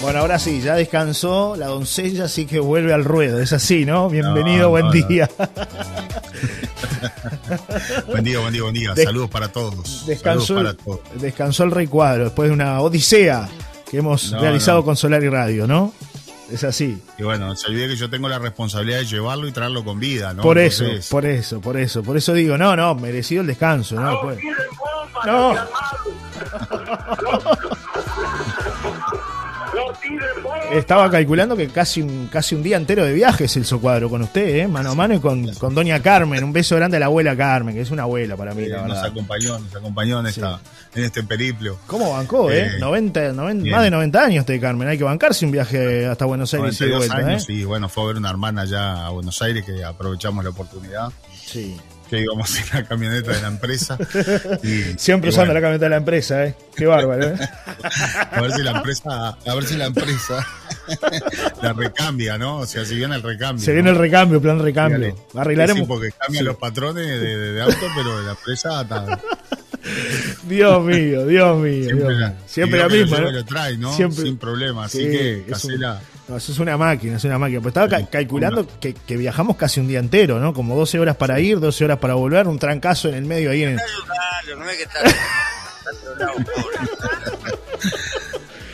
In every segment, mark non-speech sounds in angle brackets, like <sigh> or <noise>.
Bueno, ahora sí, ya descansó la doncella, así que vuelve al ruedo. Es así, ¿no? Bienvenido, <laughs> buen día. buen día, buen día, buen día. Saludos para todos. Descansó, para todos. descansó el recuadro después de una odisea que hemos realizado con Solar y Radio, ¿no? Es así. Y bueno, se olvide que yo tengo la responsabilidad de llevarlo y traerlo con vida, ¿no? Por eso, por eso, por eso. Por eso digo, no, no, merecido el descanso, ¿no? no. <laughs> Estaba calculando que casi un, casi un día entero de viajes el Socuadro con usted, ¿eh? mano a mano y con, con Doña Carmen. Un beso grande a la abuela Carmen, que es una abuela para mí, la Nos acompañó, nos acompañó en, esta, en este periplo. ¿Cómo bancó, eh? 90, eh, más de 90 años de Carmen. Hay que bancarse un viaje hasta Buenos Aires y vuelta. Años, ¿eh? bueno, fue a ver una hermana allá a Buenos Aires que aprovechamos la oportunidad. Sí que íbamos en la camioneta de la empresa. Y, Siempre usando la camioneta de la empresa, ¿eh? Qué bárbaro, ¿eh? <laughs> A ver si la empresa, a ver si la empresa <laughs> la recambia, ¿no? O sea, si viene el recambio. Se viene el recambio, plan recambio. Arreglaremos. Sí, porque cambian los patrones de, auto, pero de la empresa está... Dios mío, Dios mío. Siempre, la, misma. ¿no? lo trae, ¿no? Siempre. Sin problema. Así que, casela. No, eso es una máquina, es una máquina. Pues estaba calculando que, viajamos casi un día entero, ¿no? Como 12 horas para ir, 12 horas para volver, un trancazo en el medio ahí en el... que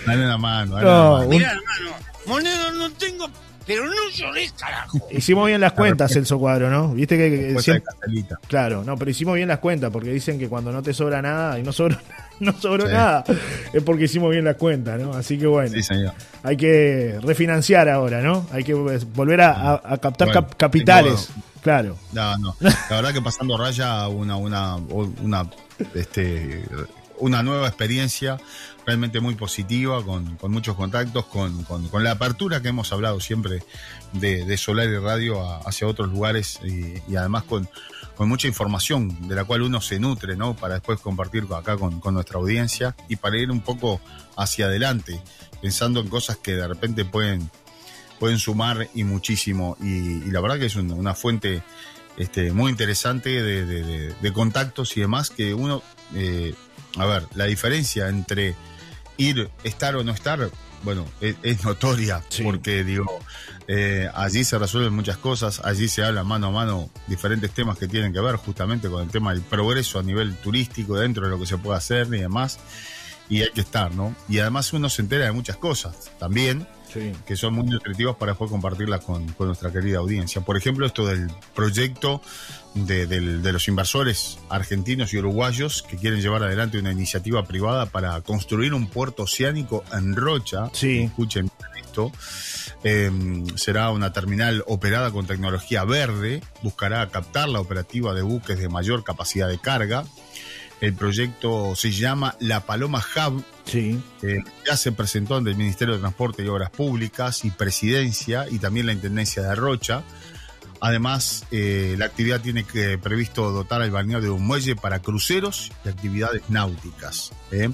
dale una mano, dale no, una Mira, hermano, moneda no tengo pero no lloré, carajo. Hicimos bien las cuentas, Celso Cuadro, ¿no? Viste que, Claro, no, pero hicimos bien las cuentas porque dicen que cuando no te sobra nada y no sobró, <laughs> no sobró nada, es porque hicimos bien las cuentas, ¿no? Así que bueno, hay que refinanciar ahora, ¿no? Hay que volver a, captar capitales. Claro. No, no. La verdad que pasando raya una, una, una, este, una nueva experiencia realmente muy positiva, con, muchos contactos, con, la apertura que hemos hablado siempre de, Solar y Radio hacia otros lugares y, además con, mucha información de la cual uno se nutre, ¿no? Para después compartir acá con, nuestra audiencia y para ir un poco hacia adelante, pensando en cosas que de repente pueden, pueden sumar y muchísimo. Y, la verdad que es una, fuente este, muy interesante de, contactos y demás que uno, eh, a ver, la diferencia entre ir, estar o no estar, bueno, es, notoria, porque digo, eh, allí se resuelven muchas cosas, allí se habla mano a mano diferentes temas que tienen que ver justamente con el tema del progreso a nivel turístico dentro de lo que se puede hacer y demás, y hay que estar, ¿no? Y además uno se entera de muchas cosas también, que son muy nutritivas para después compartirlas con, con, nuestra querida audiencia. Por ejemplo, esto del proyecto de, los inversores argentinos y uruguayos que quieren llevar adelante una iniciativa privada para construir un puerto oceánico en Rocha. Sí. Escuchen esto. Em, será una terminal operada con tecnología verde, buscará captar la operativa de buques de mayor capacidad de carga. El proyecto se llama La Paloma Hub. Sí. ya se presentó ante el Ministerio de Transporte y Obras Públicas y Presidencia y también la Intendencia de Rocha. Además, eh, la actividad tiene que, previsto dotar al balneario de un muelle para cruceros y actividades náuticas. ¿eh?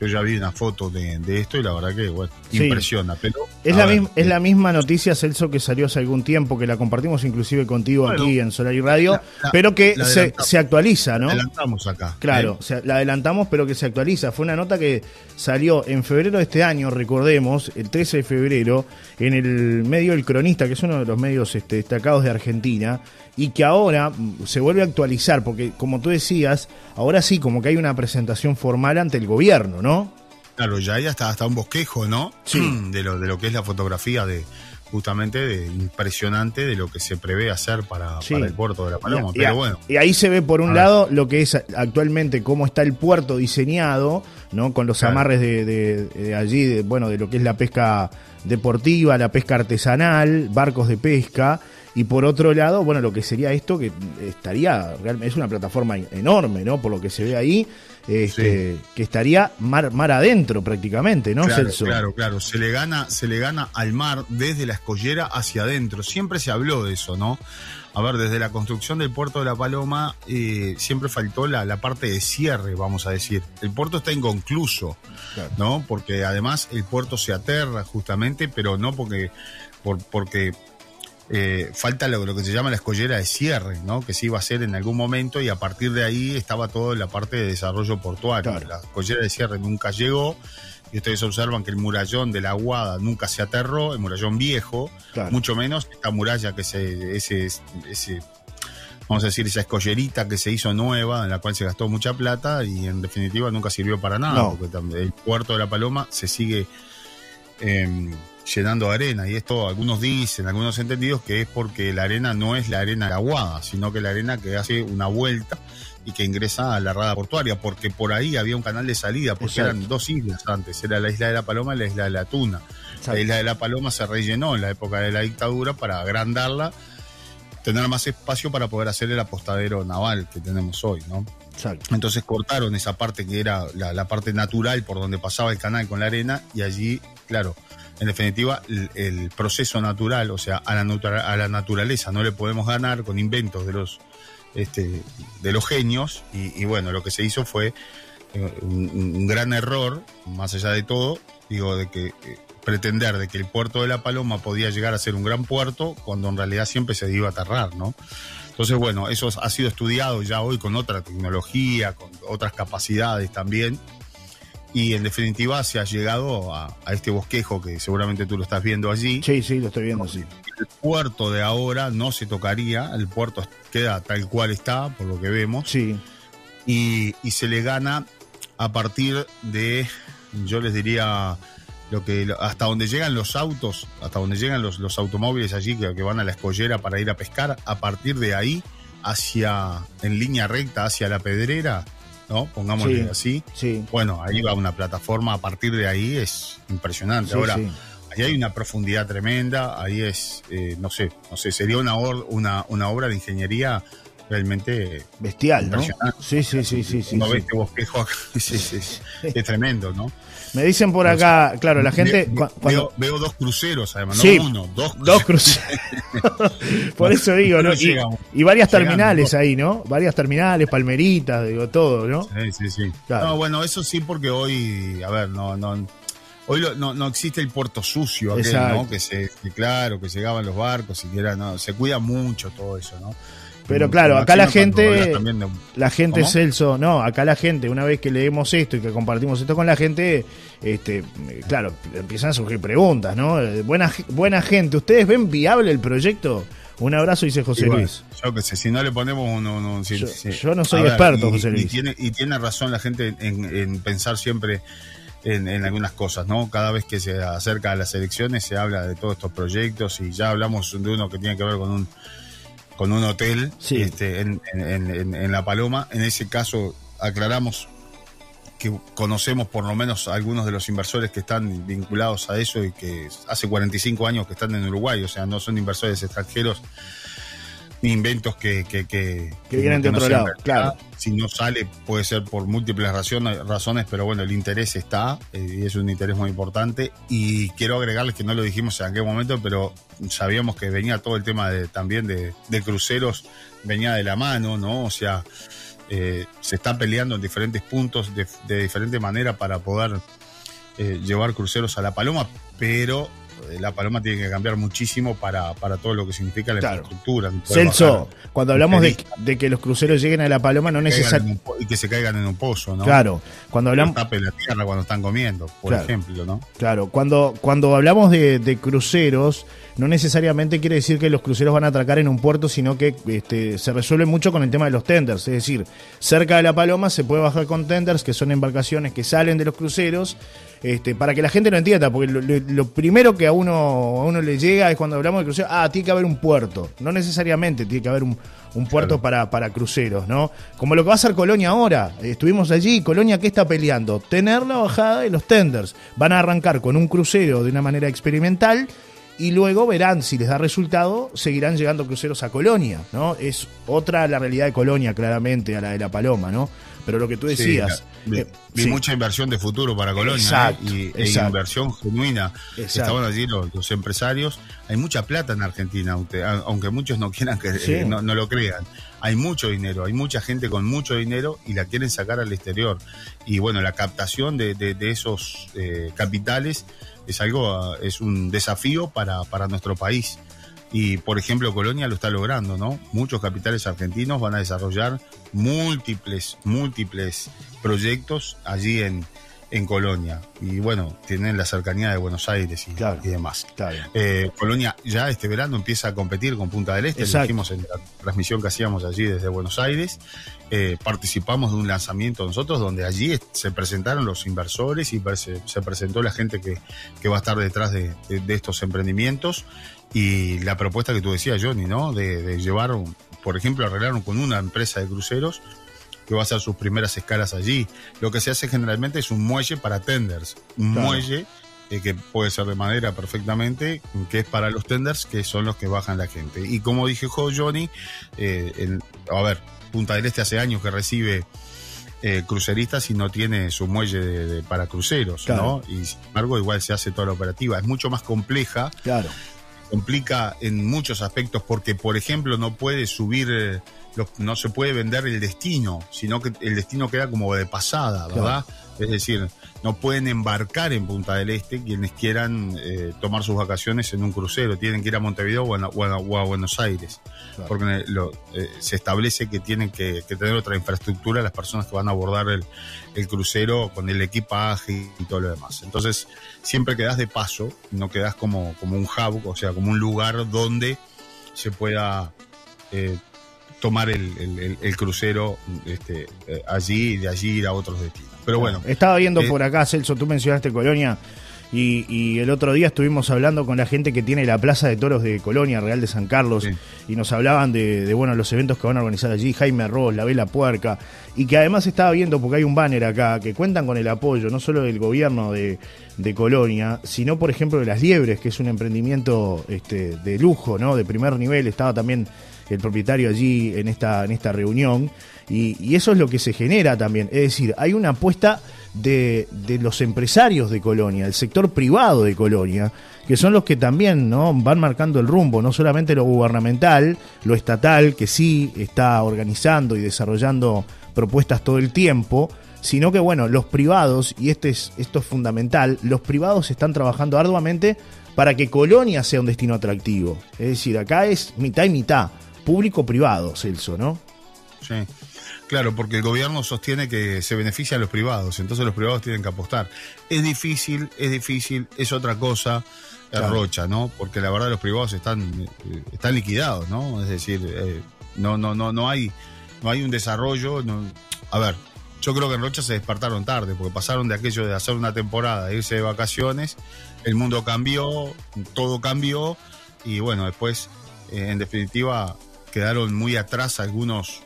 Yo ya vi una foto de, esto y la verdad que bueno, impresiona. Pero, es, la misma, es la misma noticia, Celso, que salió hace algún tiempo, que la compartimos inclusive contigo aquí en Solar y Radio, pero que se, se, actualiza, ¿no? La adelantamos acá. Claro, ¿eh? la adelantamos, pero que se actualiza. Fue una nota que salió en febrero de este año, recordemos, el 13 de febrero, en el medio El Cronista, que es uno de los medios este, destacados de Argentina, y que ahora mm, se vuelve a actualizar, porque como tú decías, ahora sí, como que hay una presentación formal ante el gobierno, ¿no? Claro, ya hay hasta, hasta un bosquejo, ¿no? Sí. De lo, de lo que es la fotografía de, justamente de impresionante de lo que se prevé hacer para, el puerto de La Paloma. Y, Pero bueno. y ahí se ve por un lado lo que es actualmente cómo está el puerto diseñado, ¿no? Con los amarres de, de, allí, de, bueno, de lo que es la pesca deportiva, la pesca artesanal, barcos de pesca. Y por otro lado, bueno, lo que sería esto, que estaría, es una plataforma enorme, ¿no? Por lo que se ve ahí, este, que estaría mar, mar adentro prácticamente, ¿no, claro, Claro, claro, se le, gana, se le gana al mar desde la escollera hacia adentro. Siempre se habló de eso, ¿no? A ver, desde la construcción del puerto de La Paloma eh, siempre faltó la, la, parte de cierre, vamos a decir. El puerto está inconcluso, ¿no? Porque además el puerto se aterra justamente, pero no porque, por, porque eh, falta lo, que se llama la escollera de cierre, ¿no? que se iba a hacer en algún momento y a partir de ahí estaba todo la parte de desarrollo portuario. La escollera de cierre nunca llegó y ustedes observan que el murallón de la Aguada nunca se aterró, el murallón viejo, Claro. mucho menos esta muralla que se, ese, ese, vamos a decir, esa escollerita que se hizo nueva, en la cual se gastó mucha plata y en definitiva nunca sirvió para nada, No. porque el puerto de la Paloma se sigue eh, llenando arena y esto algunos dicen, algunos entendidos que es porque la arena no es la arena Aguada, sino que la arena que hace una vuelta y que ingresa a la rada portuaria, porque por ahí había un canal de salida, porque Exacto. eran dos islas antes, era la isla de la Paloma y la isla de la Tuna. La isla de la Paloma se rellenó en la época de la dictadura para agrandarla, tener más espacio para poder hacer el apostadero naval que tenemos hoy, ¿no? Exacto. Entonces cortaron esa parte que era la, la parte natural por donde pasaba el canal con la arena y allí, claro, en definitiva, el, proceso natural, o sea, a la, a la naturaleza no le podemos ganar con inventos de los, este, de los genios y, bueno, lo que se hizo fue eh, un, un gran error, más allá de todo, digo, de que eh, pretender de que el puerto de La Paloma podía llegar a ser un gran puerto cuando en realidad siempre se iba a aterrar, ¿no? Entonces, bueno, eso ha sido estudiado ya hoy con otra tecnología, con otras capacidades también. Y en definitiva se ha llegado a, a este bosquejo que seguramente tú lo estás viendo allí. Sí, sí, lo estoy viendo, sí. El puerto de ahora no se tocaría, el puerto queda tal cual está, por lo que vemos Sí, y, y se le gana a partir de, yo les diría, lo que hasta donde llegan los autos, hasta donde llegan los, los automóviles allí que, que van a la escollera para ir a pescar, a partir de ahí, hacia, en línea recta, hacia la pedrera, ¿no? Pongámosle Sí. así. sí. Bueno, ahí va una plataforma, a partir de ahí es impresionante. sí, Ahora, ahí hay una profundidad tremenda, ahí es, eh, no sé, no sé, sería una, or- una, una obra de ingeniería realmente Bestial, ¿no? Sí, sí, sí, sí, sí. uno sí. ve este bosquejo acá, <laughs> es, tremendo, ¿no? Me dicen por acá, claro, la gente... Veo, dos cruceros, además, no uno, dos Dos cruceros. <laughs> Por eso digo, ¿no? No Y, y varias terminales ¿no? ahí, ¿no? Varias terminales, palmeritas, digo, todo, ¿no? Sí, sí, sí. Claro. No, bueno, eso sí, porque hoy, a ver, no, no, hoy lo- no, no existe el puerto sucio, aquel. ¿no? Que se, que claro, que llegaban los barcos, siquiera, no, se cuida mucho todo eso, ¿no? Pero claro, acá la gente- de- La gente, ¿Cómo? Celso, no, acá la gente, una vez que leemos esto y que compartimos esto con la gente, este, eh, claro, empiezan a surgir preguntas, ¿no? Eh, Buena, buena gente, ¿ustedes ven viable el proyecto? Un abrazo, dice José Y bueno, Luis. Yo que sé, si no le ponemos si- Yo- si- yo no soy A ver, experto, y- José y Luis. tiene, y tiene razón la gente en, en pensar siempre en, en algunas cosas, ¿no? Cada vez que se acerca a las elecciones se habla de todos estos proyectos y ya hablamos de uno que tiene que ver con un con un hotel Sí. este, en, en- en- en La Paloma. En ese caso, aclaramos que conocemos por lo menos a algunos de los inversores que están vinculados a eso y que hace 45 años que están en Uruguay, o sea, no son inversores extranjeros inventos que, que, que, Que vienen de no otro lado, verdad. claro. Si no sale, puede ser por múltiples razones, razones pero bueno, el interés está eh, y es un interés muy importante. Y quiero agregarles que no lo dijimos en aquel momento, pero sabíamos que venía todo el tema de, también de, de cruceros, venía de la mano, ¿no? O sea, eh, se está peleando en diferentes puntos de, de diferente manera para poder eh, llevar cruceros a La Paloma, pero La Paloma tiene que cambiar muchísimo para, para todo lo que significa la Claro. infraestructura. Celso, bajar cuando hablamos de, que los cruceros lleguen a La Paloma, no necesariamente... y que se caigan en un pozo, ¿no? Claro, cuando hablamos... Que tape la tierra cuando están comiendo, por Claro. ejemplo, ¿no? Claro, cuando, cuando hablamos de, de cruceros, no necesariamente quiere decir que los cruceros van a atracar en un puerto, sino que este, se resuelve mucho con el tema de los tenders. Es decir, cerca de La Paloma se puede bajar con tenders, que son embarcaciones que salen de los cruceros, este, para que la gente lo entienda, porque lo, lo- lo primero que a uno, a uno le llega es cuando hablamos de cruceros, ah, tiene que haber un puerto. No necesariamente tiene que haber un, un puerto Claro. para, para cruceros, ¿no? Como lo que va a hacer Colonia ahora. Estuvimos allí, Colonia, ¿qué está peleando? Tener la bajada de los tenders. Van a arrancar con un crucero de una manera experimental y luego verán si les da resultado, seguirán llegando cruceros a Colonia, ¿no? Es otra la realidad de Colonia, claramente, a la de La Paloma, ¿no? Pero lo que tú decías... Sí, eh, vi sí. mucha inversión de futuro para Colonia Exacto, ¿eh? y, e exacto. inversión genuina. Exacto. Estaban allí los, los empresarios. Hay mucha plata en Argentina, aunque, aunque muchos no quieran que Sí. eh, no, no lo crean. Hay mucho dinero, hay mucha gente con mucho dinero y la quieren sacar al exterior. Y bueno, la captación de, de- de esos capitales es algo, ah, es un desafío para, para nuestro país. Y por ejemplo, Colonia lo está logrando, ¿no? Muchos capitales argentinos van a desarrollar múltiples, múltiples proyectos allí en, en Colonia. Y bueno, tienen la cercanía de Buenos Aires y, y demás. Eh, Colonia ya este verano empieza a competir con Punta del Este, lo dijimos en la transmisión que hacíamos allí desde Buenos Aires. Eh, participamos de un lanzamiento nosotros donde allí se presentaron los inversores y se, presentó la gente que, va a estar detrás de, estos emprendimientos. Y la propuesta que tú decías, Johnny, ¿no? De, de llevar, por ejemplo, arreglaron con una empresa de cruceros que va a hacer sus primeras escalas allí. Lo que se hace generalmente es un muelle para tenders, un muelle eh, que puede ser de madera perfectamente, que es para los tenders, que son los que bajan la gente. Y como dije Johnny, eh, a ver, Punta del Este hace años que recibe eh, cruceristas y no tiene su muelle para cruceros, ¿no? Y sin embargo, igual se hace toda la operativa. Es mucho más compleja. Claro. Complica en muchos aspectos porque, por ejemplo, no puede subir eh, no se puede vender el destino, sino que el destino queda como de pasada, ¿verdad? Es decir, no pueden embarcar en Punta del Este quienes quieran eh, tomar sus vacaciones en un crucero, tienen que ir a Montevideo o a, Buenos Aires, porque eh, se establece que tienen que, tener otra infraestructura las personas que van a abordar el, crucero con el equipaje y, todo lo demás. Entonces, siempre quedas de paso, no quedas como, como un hub, o sea, como un lugar donde se pueda eh, tomar el, crucero este, eh, allí y de allí ir a otros destinos. Pero bueno. Estaba viendo eh, por acá, Celso, tú mencionaste Colonia. Y, el otro día estuvimos hablando con la gente que tiene la Plaza de Toros de Colonia, Real de San Carlos, y nos hablaban de, bueno, los eventos que van a organizar allí, Jaime Ross, La Vela Puerca, y que además estaba viendo, porque hay un banner acá, que cuentan con el apoyo no solo del gobierno de, Colonia, sino por ejemplo de Las Liebres, que es un emprendimiento este, de lujo, ¿no? De primer nivel, estaba también el propietario allí en esta, en esta reunión. Y, eso es lo que se genera también. Es decir, hay una apuesta de, de, los empresarios de Colonia, el sector privado de Colonia, que son los que también ¿no? van marcando el rumbo, no solamente lo gubernamental, lo estatal, que sí está organizando y desarrollando propuestas todo el tiempo, sino que bueno, los privados, y este es, esto es fundamental, los privados están trabajando arduamente para que Colonia sea un destino atractivo. Es decir, acá es mitad y mitad público-privado, Celso, ¿no? Sí. Claro, porque el gobierno sostiene que se beneficia a los privados, entonces los privados tienen que apostar. Es difícil, es difícil, es otra cosa, Rocha, ¿no? Porque la verdad los privados están, eh, están liquidados, ¿no? Es decir, eh, no, no, no, no hay, no hay un desarrollo. a ver, yo creo que en Rocha se despertaron tarde, porque pasaron de aquello de hacer una temporada, irse de vacaciones, el mundo cambió, todo cambió, y bueno, después, eh, en definitiva, quedaron muy atrás algunos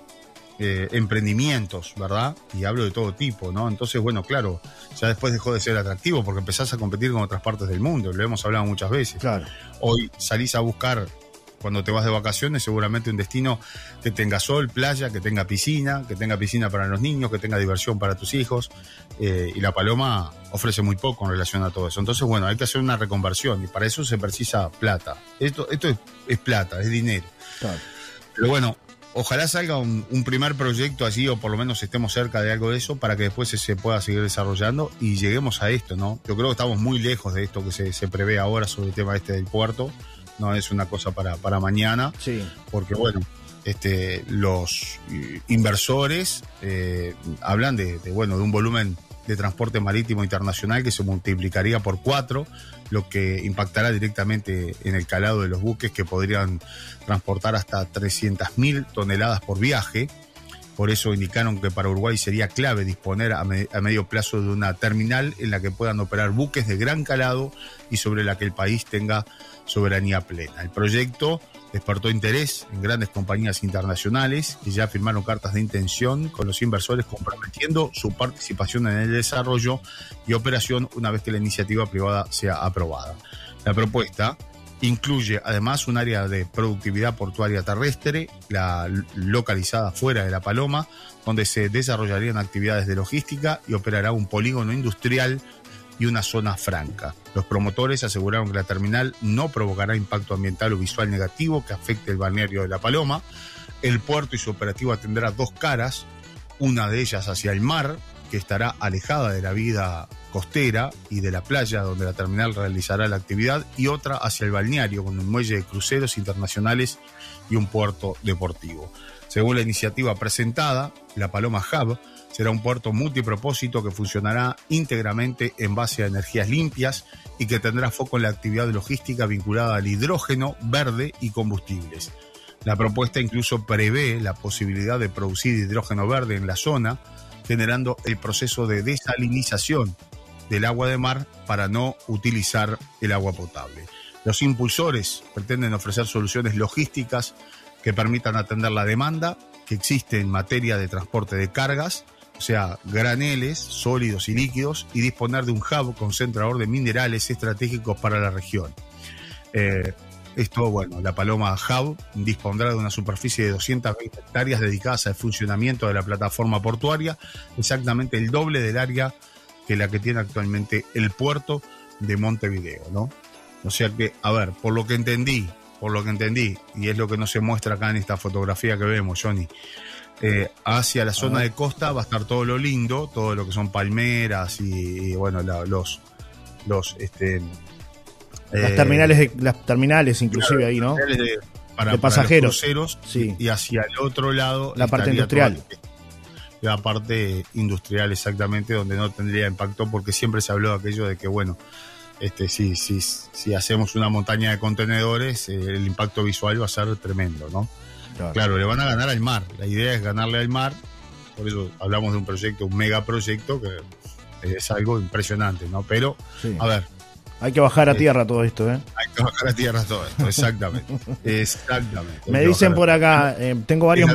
eh, emprendimientos, ¿verdad? Y hablo de todo tipo, ¿no? Entonces, bueno, claro, ya después dejó de ser atractivo porque empezás a competir con otras partes del mundo, lo hemos hablado muchas veces. Claro. Hoy salís a buscar cuando te vas de vacaciones, seguramente un destino que tenga sol, playa, que tenga piscina, que tenga piscina para los niños, que tenga diversión para tus hijos. Eh, y la Paloma ofrece muy poco en relación a todo eso. Entonces, bueno, hay que hacer una reconversión y para eso se precisa plata. Esto, esto es, es plata, es dinero. Claro. Pero bueno, ojalá salga un, primer proyecto así o por lo menos estemos cerca de algo de eso para que después se, pueda seguir desarrollando y lleguemos a esto, ¿no? Yo creo que estamos muy lejos de esto que se, prevé ahora sobre el tema este del puerto. No es una cosa para, para mañana. Sí. Porque bueno, este, los inversores eh, hablan de, de, bueno, de un volumen de transporte marítimo internacional que se multiplicaría por cuatro, lo que impactará directamente en el calado de los buques que podrían transportar hasta 300.000 toneladas por viaje. Por eso indicaron que para Uruguay sería clave disponer a, medio plazo de una terminal en la que puedan operar buques de gran calado y sobre la que el país tenga soberanía plena. El proyecto despertó interés en grandes compañías internacionales que ya firmaron cartas de intención con los inversores comprometiendo su participación en el desarrollo y operación una vez que la iniciativa privada sea aprobada. La propuesta incluye además un área de productividad portuaria terrestre, la localizada fuera de La Paloma, donde se desarrollarían actividades de logística y operará un polígono industrial y una zona franca. Los promotores aseguraron que la terminal no provocará impacto ambiental o visual negativo que afecte el balneario de La Paloma. El puerto y su operativo tendrá dos caras, una de ellas hacia el mar, que estará alejada de la vida costera y de la playa donde la terminal realizará la actividad, y otra hacia el balneario, con un muelle de cruceros internacionales y un puerto deportivo. Según la iniciativa presentada, la Paloma Hub Será un puerto multipropósito que funcionará íntegramente en base a energías limpias y que tendrá foco en la actividad logística vinculada al hidrógeno verde y combustibles. La propuesta incluso prevé la posibilidad de producir hidrógeno verde en la zona, generando el proceso de desalinización del agua de mar para no utilizar el agua potable. Los impulsores pretenden ofrecer soluciones logísticas que permitan atender la demanda que existe en materia de transporte de cargas, sea, graneles, sólidos y líquidos, y disponer de un hub concentrador de minerales estratégicos para la región. Eh, esto, bueno, la Paloma Hub dispondrá de una superficie de 220 hectáreas dedicadas al funcionamiento de la plataforma portuaria, exactamente el doble del área que la que tiene actualmente el puerto de Montevideo, ¿no? O sea que, a ver, por lo que entendí, por lo que entendí, y es lo que no se muestra acá en esta fotografía que vemos, Johnny, eh, hacia la zona de costa va a estar todo lo lindo, todo lo que son palmeras y, bueno, los, los, este, las eh, terminales, las terminales inclusive ahí, ¿no? De, para, pasajeros. sí. Y hacia el otro lado. La parte industrial. la parte industrial, exactamente, donde no tendría impacto, porque siempre se habló de aquello de que, bueno, este, si, si, si hacemos una montaña de contenedores, eh, el impacto visual va a ser tremendo, ¿no? Claro. le van a ganar al mar. La idea es ganarle al mar. Por eso hablamos de un proyecto, un megaproyecto, que es algo impresionante, ¿no? Pero, a ver. Hay que bajar a tierra todo esto, ¿eh? Hay que bajar a tierra todo esto, exactamente. <laughs> exactamente. Me dicen por acá, eh, tengo varios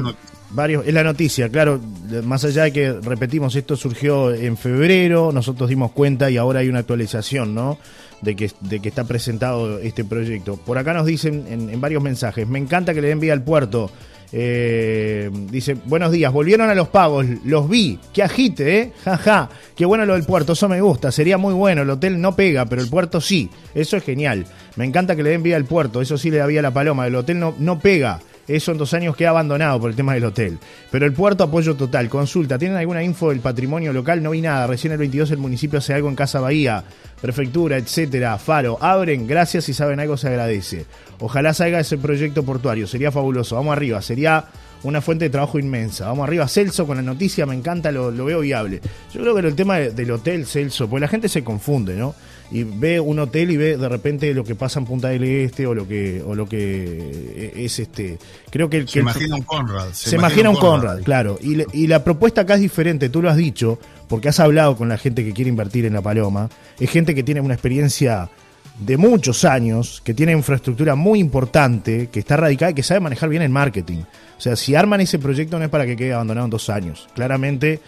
varios, es la noticia, claro, más allá de que repetimos, esto surgió en febrero, nosotros dimos cuenta y ahora hay una actualización, ¿no? De que, de que está presentado este proyecto. Por acá nos dicen en, varios mensajes, me encanta que le den vía al puerto. Eh, dice, buenos días, volvieron a los pagos, los vi, qué agite, ¿eh? Jaja, qué bueno lo del puerto, eso me gusta, sería muy bueno, el hotel no pega, pero el puerto sí, eso es genial. Me encanta que le den vía al puerto, eso sí le da vía a la paloma, el hotel no, no pega, eso en dos años queda abandonado por el tema del hotel. Pero el puerto, apoyo total. Consulta, ¿tienen alguna info del patrimonio local? No vi nada. Recién el 22 el municipio hace algo en Casa Bahía, prefectura, etcétera. Faro, abren, gracias, si saben algo se agradece. Ojalá salga ese proyecto portuario, sería fabuloso. Vamos arriba, sería una fuente de trabajo inmensa. Vamos arriba, Celso, con la noticia, me encanta, lo, veo viable. Yo creo que el tema del hotel, Celso, pues la gente se confunde, ¿no? y ve un hotel y ve de repente lo que pasa en Punta del Este o lo que o lo que es este creo que, se imagina un Conrad se, imagina un Conrad, claro y, y la propuesta acá es diferente tú lo has dicho porque has hablado con la gente que quiere invertir en la Paloma es gente que tiene una experiencia de muchos años, que tiene infraestructura muy importante, que está radicada y que sabe manejar bien el marketing. O sea, si arman ese proyecto no es para que quede abandonado en dos años. Claramente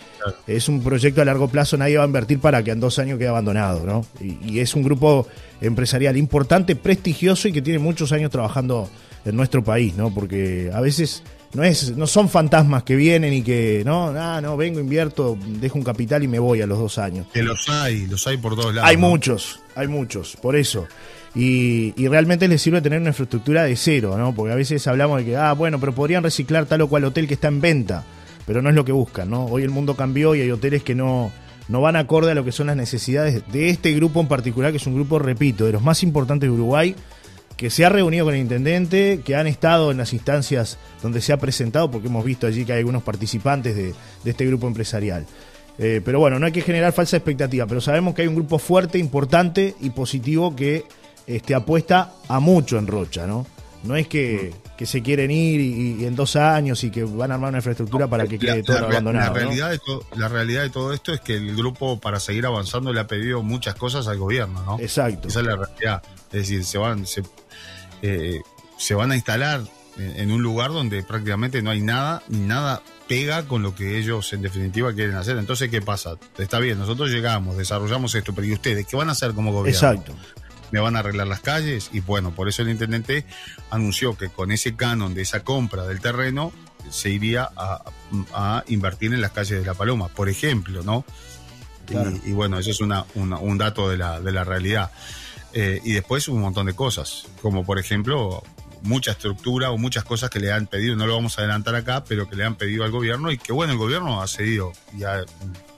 es un proyecto a largo plazo, nadie va a invertir para que en dos años quede abandonado, ¿no? Y, es un grupo empresarial importante, prestigioso y que tiene muchos años trabajando en nuestro país, ¿no? Porque a veces no es no son fantasmas que vienen y que no ah, no vengo invierto dejo un capital y me voy a los dos años que los hay los hay por todos lados hay muchos hay muchos por eso y, realmente les sirve tener una infraestructura de cero, ¿no? Porque a veces hablamos de que, ah, bueno, pero podrían reciclar tal o cual hotel que está en venta, pero no es lo que buscan, ¿no? Hoy el mundo cambió y hay hoteles que no, no van acorde a lo que son las necesidades de este grupo en particular, que es un grupo, repito, de los más importantes de Uruguay, que se ha reunido con el intendente, que han estado en las instancias donde se ha presentado, porque hemos visto allí que hay algunos participantes de, este grupo empresarial. Eh, pero bueno, no hay que generar falsa expectativa, pero sabemos que hay un grupo fuerte, importante y positivo que este, apuesta a mucho en Rocha, ¿no? No es que, se quieren ir y, en dos años y que van a armar una infraestructura para que quede todo abandonado. La realidad, de la realidad de todo esto es que el grupo, para seguir avanzando, le ha pedido muchas cosas al gobierno, ¿no? Exacto. Esa es la realidad. Es decir, se van, se, eh, se van a instalar en, un lugar donde prácticamente no hay nada, ni nada pega con lo que ellos en definitiva quieren hacer. Entonces, ¿qué pasa? Está bien, nosotros llegamos, desarrollamos esto, pero ¿y ustedes qué van a hacer como gobierno? Exacto me van a arreglar las calles y bueno, por eso el intendente anunció que con ese canon de esa compra del terreno se iría a, invertir en las calles de La Paloma, por ejemplo, ¿no? Y, bueno, eso es una, un dato de la, de la realidad. Eh, y después un montón de cosas, como por ejemplo mucha estructura o muchas cosas que le han pedido, no lo vamos a adelantar acá, pero que le han pedido al gobierno y que bueno, el gobierno ha cedido ya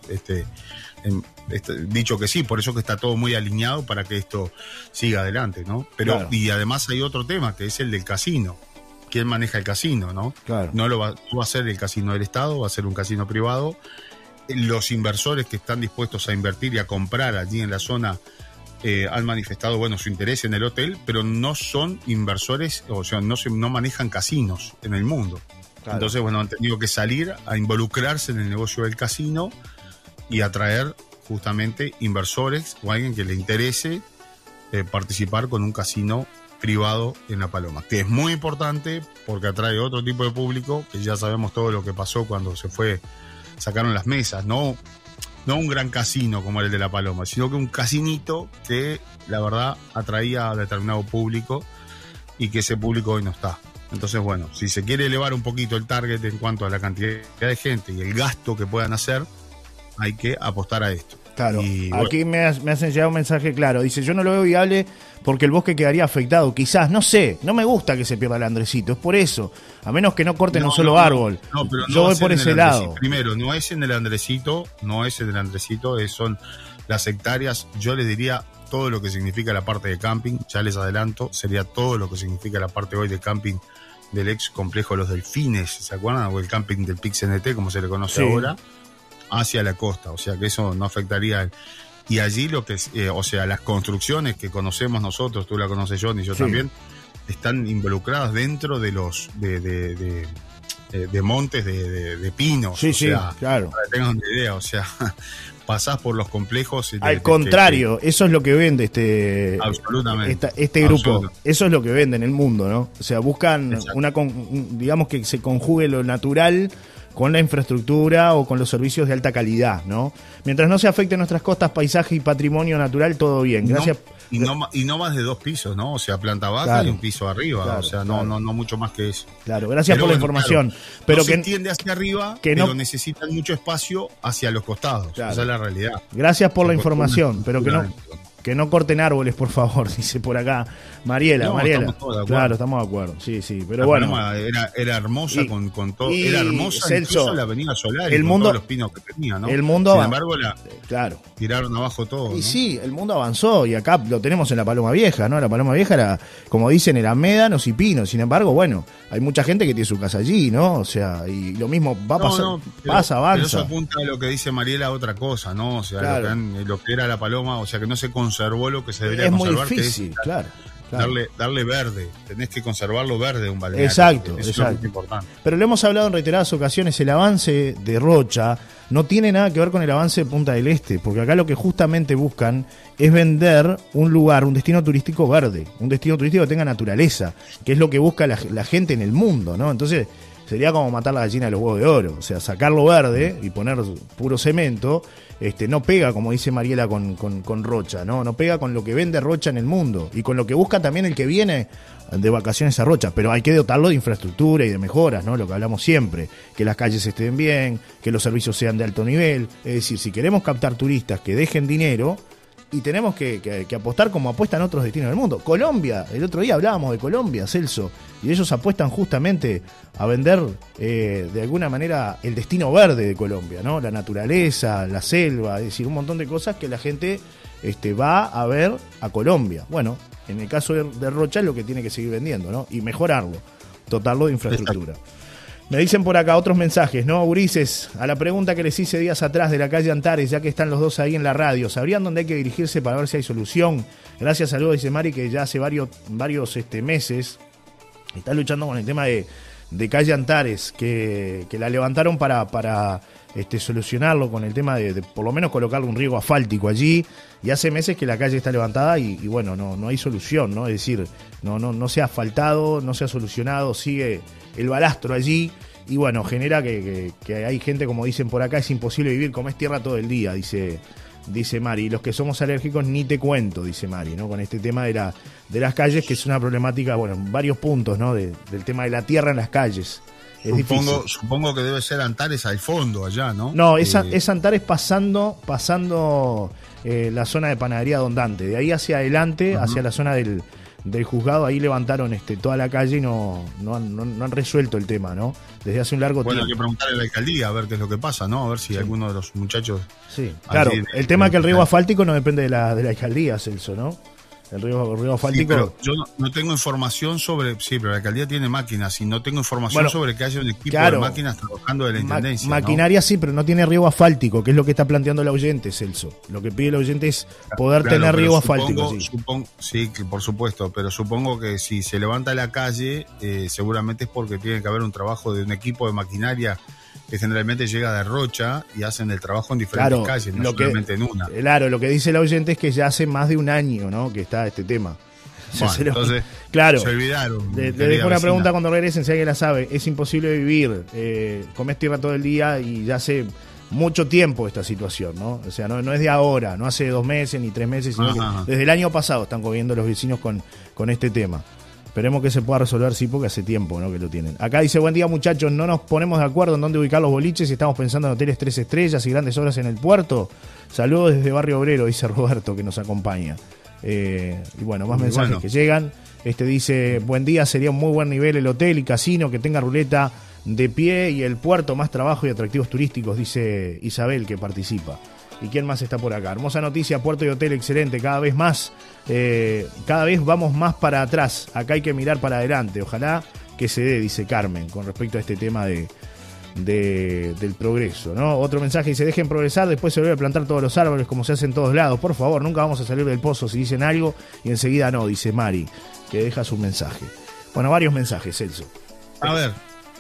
este, este, dicho que sí, por eso que está todo muy alineado para que esto siga adelante, ¿no? Pero, y además hay otro tema, que es el del casino. ¿Quién maneja el casino, no? Claro. No lo va, a ser el casino del Estado, va a ser un casino privado. los inversores que están dispuestos a invertir y a comprar allí en la zona eh, han manifestado bueno su interés en el hotel, pero no son inversores, o sea, no, se, no manejan casinos en el mundo. Entonces, bueno, han tenido que salir a involucrarse en el negocio del casino y atraer justamente inversores o alguien que le interese eh, participar con un casino privado en La Paloma, que es muy importante porque atrae otro tipo de público, que ya sabemos todo lo que pasó cuando se fue, sacaron las mesas, no no un gran casino como el de La Paloma, sino que un casinito que la verdad atraía a determinado público y que ese público hoy no está. Entonces, bueno, si se quiere elevar un poquito el target en cuanto a la cantidad de gente y el gasto que puedan hacer, hay que apostar a esto. Claro, aquí me, me, hacen llegar un mensaje claro. Dice, yo no lo veo viable porque el bosque quedaría afectado. Quizás, no sé, no me gusta que se pierda el Andresito, es por eso. A menos que no corten un solo árbol. No, pero yo voy por ese lado. Primero, no es en el Andresito, no es en el Andresito, son las hectáreas, yo les diría todo lo que significa la parte de camping, ya les adelanto, sería todo lo que significa la parte hoy de camping del ex complejo Los Delfines, ¿se acuerdan? O el camping del PixNT, como se le conoce ahora hacia la costa, o sea que eso no afectaría. Y allí lo que, eh, o sea, las construcciones que conocemos nosotros, tú la conoces John y yo también, están involucradas dentro de los de, de, de, eh, montes de, pinos. Sí, sí, claro. Para que tengan una idea, o sea, <laughs> pasás por los complejos. Al contrario, eso es lo que vende este, absolutamente, este grupo. Eso es lo que vende en el mundo, ¿no? O sea, buscan una, digamos que se conjugue lo natural con la infraestructura o con los servicios de alta calidad, ¿no? Mientras no se afecten nuestras costas, paisaje y patrimonio natural, todo bien. Gracias. y, no, y no más de dos pisos, ¿no? O sea, planta baja y un piso arriba, o sea, no, no, no mucho más que eso. Claro, gracias por la información. pero no que se entiende hacia arriba, que pero necesitan mucho espacio hacia los costados. Esa es la realidad. Gracias por la información, pero que no que no corten árboles, por favor, <laughs> dice por acá Mariela. Mariela. claro, estamos de acuerdo. Sí, sí, pero bueno. Era, era hermosa con, con todo. era hermosa Celso, la Avenida Solar el mundo, todos los pinos que tenía, ¿no? El mundo Sin embargo, la, claro. tiraron abajo todo. Y sí, el mundo avanzó y acá lo tenemos en la Paloma Vieja, ¿no? La Paloma Vieja era, como dicen, era médanos y pinos. Sin embargo, bueno, hay mucha gente que tiene su casa allí, ¿no? O sea, y lo mismo va a pasar, pasa, avanza. Pero eso apunta a lo que dice Mariela a otra cosa, ¿no? O sea, lo, que, lo que era la Paloma, o sea, que no se conservó lo que se debería es conservar. Muy difícil, claro. Darle, darle verde, tenés que conservarlo verde un balneario. Exacto, Eso Es importante. Pero le hemos hablado en reiteradas ocasiones, el avance de Rocha no tiene nada que ver con el avance de Punta del Este, porque acá lo que justamente buscan es vender un lugar, un destino turístico verde, un destino turístico que tenga naturaleza, que es lo que busca la, la gente en el mundo, ¿no? Entonces, sería como matar la gallina de los huevos de oro. O sea, sacarlo verde y poner puro cemento, este, no pega, como dice Mariela, con, con, Rocha, ¿no? No pega con lo que vende Rocha en el mundo y con lo que busca también el que viene de vacaciones a Rocha, pero hay que dotarlo de infraestructura y de mejoras, ¿no? Lo que hablamos siempre, que las calles estén bien, que los servicios sean de alto nivel, es decir, si queremos captar turistas que dejen dinero, y tenemos que, apostar como apuestan otros destinos del mundo. Colombia, el otro día hablábamos de Colombia, Celso, y ellos apuestan justamente a vender eh, de alguna manera el destino verde de Colombia, ¿no? La naturaleza, la selva, es decir, un montón de cosas que la gente este, va a ver a Colombia. Bueno, en el caso de, Rocha es lo que tiene que seguir vendiendo, ¿no? Y mejorarlo, dotarlo de infraestructura. Me dicen por acá otros mensajes, ¿no? Urises, a la pregunta que les hice días atrás de la calle Antares, ya que están los dos ahí en la radio, ¿sabrían dónde hay que dirigirse para ver si hay solución? Gracias, saludos, dice Mari, que ya hace varios, varios este, meses está luchando con el tema de, calle Antares, que, la levantaron para, para este, solucionarlo con el tema de, por lo menos colocarle un riego asfáltico allí. Y hace meses que la calle está levantada y, bueno, no, no hay solución, ¿no? Es decir, no, no, no se ha asfaltado, no se ha solucionado, sigue el balastro allí y bueno, genera que, hay gente, como dicen por acá, es imposible vivir, como es tierra todo el día, dice, dice Mari. Y los que somos alérgicos ni te cuento, dice Mari, ¿no? Con este tema de, la, de las calles, que es una problemática, bueno, en varios puntos, ¿no? del tema de la tierra en las calles. Supongo, supongo que debe ser Antares al fondo allá, ¿no? No, es, eh, es Antares pasando, pasando eh, la zona de panadería Don Dante. De ahí hacia adelante, hacia la zona del, del juzgado, ahí levantaron este, toda la calle y no, no, han, no, han resuelto el tema, ¿no? Desde hace un largo tiempo. Bueno, hay que preguntarle a la alcaldía a ver qué es lo que pasa, ¿no? A ver si alguno de los muchachos. Sí, claro. El tema es que el riego asfáltico no depende de la, de la alcaldía, Celso, ¿no? El río, río asfáltico. pero yo no, tengo información sobre. Sí, pero la alcaldía tiene máquinas y no tengo información sobre que haya un equipo de máquinas trabajando de la intendencia. maquinaria sí, pero no tiene riego asfáltico, que es lo que está planteando el oyente, Celso. Lo que pide el oyente es poder tener riego asfáltico. sí. por supuesto, pero supongo que si se levanta la calle, eh, seguramente es porque tiene que haber un trabajo de un equipo de maquinaria que generalmente llega de Rocha y hacen el trabajo en diferentes calles, no solamente en una. Claro, lo que dice el oyente es que ya hace más de un año ¿no? que está este tema. <laughs> entonces, <laughs> claro, se olvidaron. Le, dejo una pregunta cuando regresen, si alguien la sabe. Es imposible vivir, eh, comes tierra todo el día y ya hace mucho tiempo esta situación, ¿no? O sea, no, no es de ahora, no hace dos meses ni tres meses, sino que desde el año pasado están comiendo los vecinos con, con este tema. Esperemos que se pueda resolver, sí, porque hace tiempo ¿no? que lo tienen. Acá dice, buen día muchachos, no nos ponemos de acuerdo en dónde ubicar los boliches y estamos pensando en hoteles tres estrellas y grandes obras en el puerto. Saludos desde Barrio Obrero, dice Roberto, que nos acompaña. Eh, y bueno, más mensajes que llegan. Este dice, buen día, sería un muy buen nivel el hotel y casino, que tenga ruleta de pie y el puerto, más trabajo y atractivos turísticos, dice Isabel, que participa. ¿Y quién más está por acá? Hermosa noticia, puerto y hotel excelente, cada vez más, eh, cada vez vamos más para atrás, acá hay que mirar para adelante, ojalá que se dé, dice Carmen, con respecto a este tema de, del progreso, ¿no? Otro mensaje dice, dejen progresar, después se vuelve a plantar todos los árboles como se hace en todos lados, por favor, nunca vamos a salir del pozo si dicen algo y enseguida no, dice Mari, que deja su mensaje. Bueno, varios mensajes, Celso. A ver,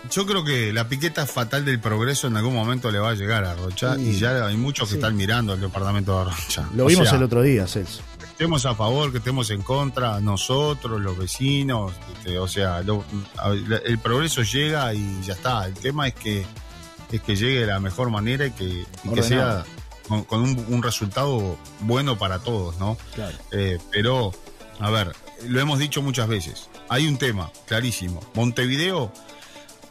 yo creo que la piqueta fatal del progreso en algún momento le va a llegar a Rocha y ya hay muchos que están mirando el departamento de Rocha. Lo vimos el otro día, Celso. Que estemos a favor, que estemos en contra, nosotros, los vecinos, este, o sea, el progreso llega y ya está. El tema es que es que llegue de la mejor manera y que, sea con, un, resultado bueno para todos, ¿no? Claro. Eh, pero, a ver, lo hemos dicho muchas veces. Hay un tema clarísimo. Montevideo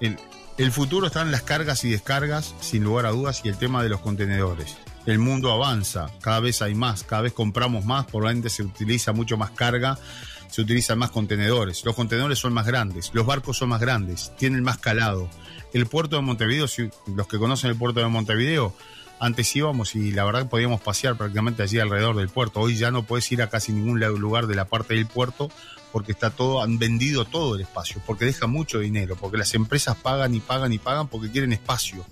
el, futuro está en las cargas y descargas, sin lugar a dudas, y el tema de los contenedores. El mundo avanza, cada vez hay más, cada vez compramos más, por lo tanto se utiliza mucho más carga, se utilizan más contenedores. Los contenedores son más grandes, los barcos son más grandes, tienen más calado. El puerto de Montevideo, si, los que conocen el puerto de Montevideo, antes íbamos y la verdad podíamos pasear prácticamente allí alrededor del puerto. Hoy ya no puedes ir a casi ningún lugar de la parte del puerto porque está todo, han vendido todo el espacio, porque deja mucho dinero, porque las empresas pagan y pagan y pagan porque quieren espacio.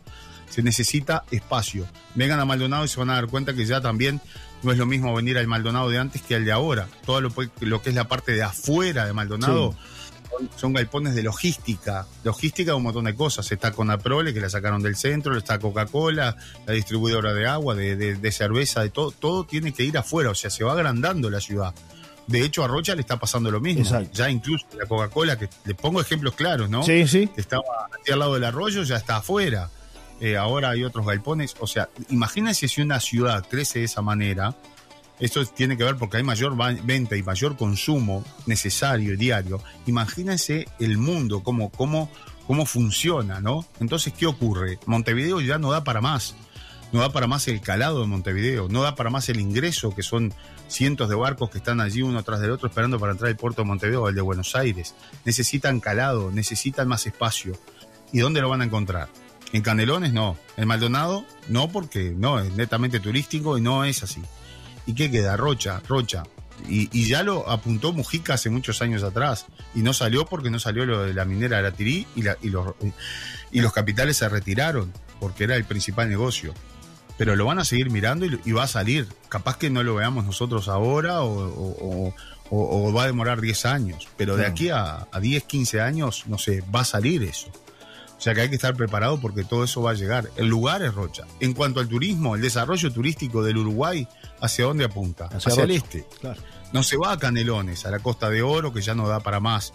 Se necesita espacio. Vengan a Maldonado y se van a dar cuenta que ya también no es lo mismo venir al Maldonado de antes que al de ahora. Todo lo, que es la parte de afuera de Maldonado son, galpones de logística. Logística de un montón de cosas. Está con Aprole, que la sacaron del centro, está Coca-Cola, la distribuidora de agua, de, de cerveza, de todo. Todo tiene que ir afuera, o sea, se va agrandando la ciudad. De hecho, a Rocha le está pasando lo mismo. Ya incluso la Coca-Cola, que le pongo ejemplos claros, ¿no? Sí, sí. Que estaba aquí al lado del arroyo, ya está afuera. Eh, ahora hay otros galpones. O sea, imagínense si una ciudad crece de esa manera. Esto tiene que ver porque hay mayor venta y mayor consumo necesario diario. Imagínense el mundo, cómo, cómo, cómo funciona, ¿no? Entonces, ¿qué ocurre? Montevideo ya no da para más. No da para más el calado de Montevideo, no da para más el ingreso, que son cientos de barcos que están allí uno tras del otro esperando para entrar al puerto de Montevideo o el de Buenos Aires. Necesitan calado, necesitan más espacio. ¿Y dónde lo van a encontrar? En Canelones no. En Maldonado no, porque no, es netamente turístico y no es así. ¿Y qué queda? Rocha, Rocha. Y, ya lo apuntó Mujica hace muchos años atrás. Y no salió porque no salió lo de la minera de la Tirí y, y, los, y los capitales se retiraron porque era el principal negocio pero lo van a seguir mirando y, va a salir. Capaz que no lo veamos nosotros ahora o, va a demorar 10 años, pero de aquí a, 10, 15 años, no sé, va a salir eso. O sea que hay que estar preparado porque todo eso va a llegar. El lugar es Rocha. En cuanto al turismo, el desarrollo turístico del Uruguay, ¿hacia dónde apunta? Hacia, el este. No se va a Canelones, a la Costa de Oro, que ya no da para más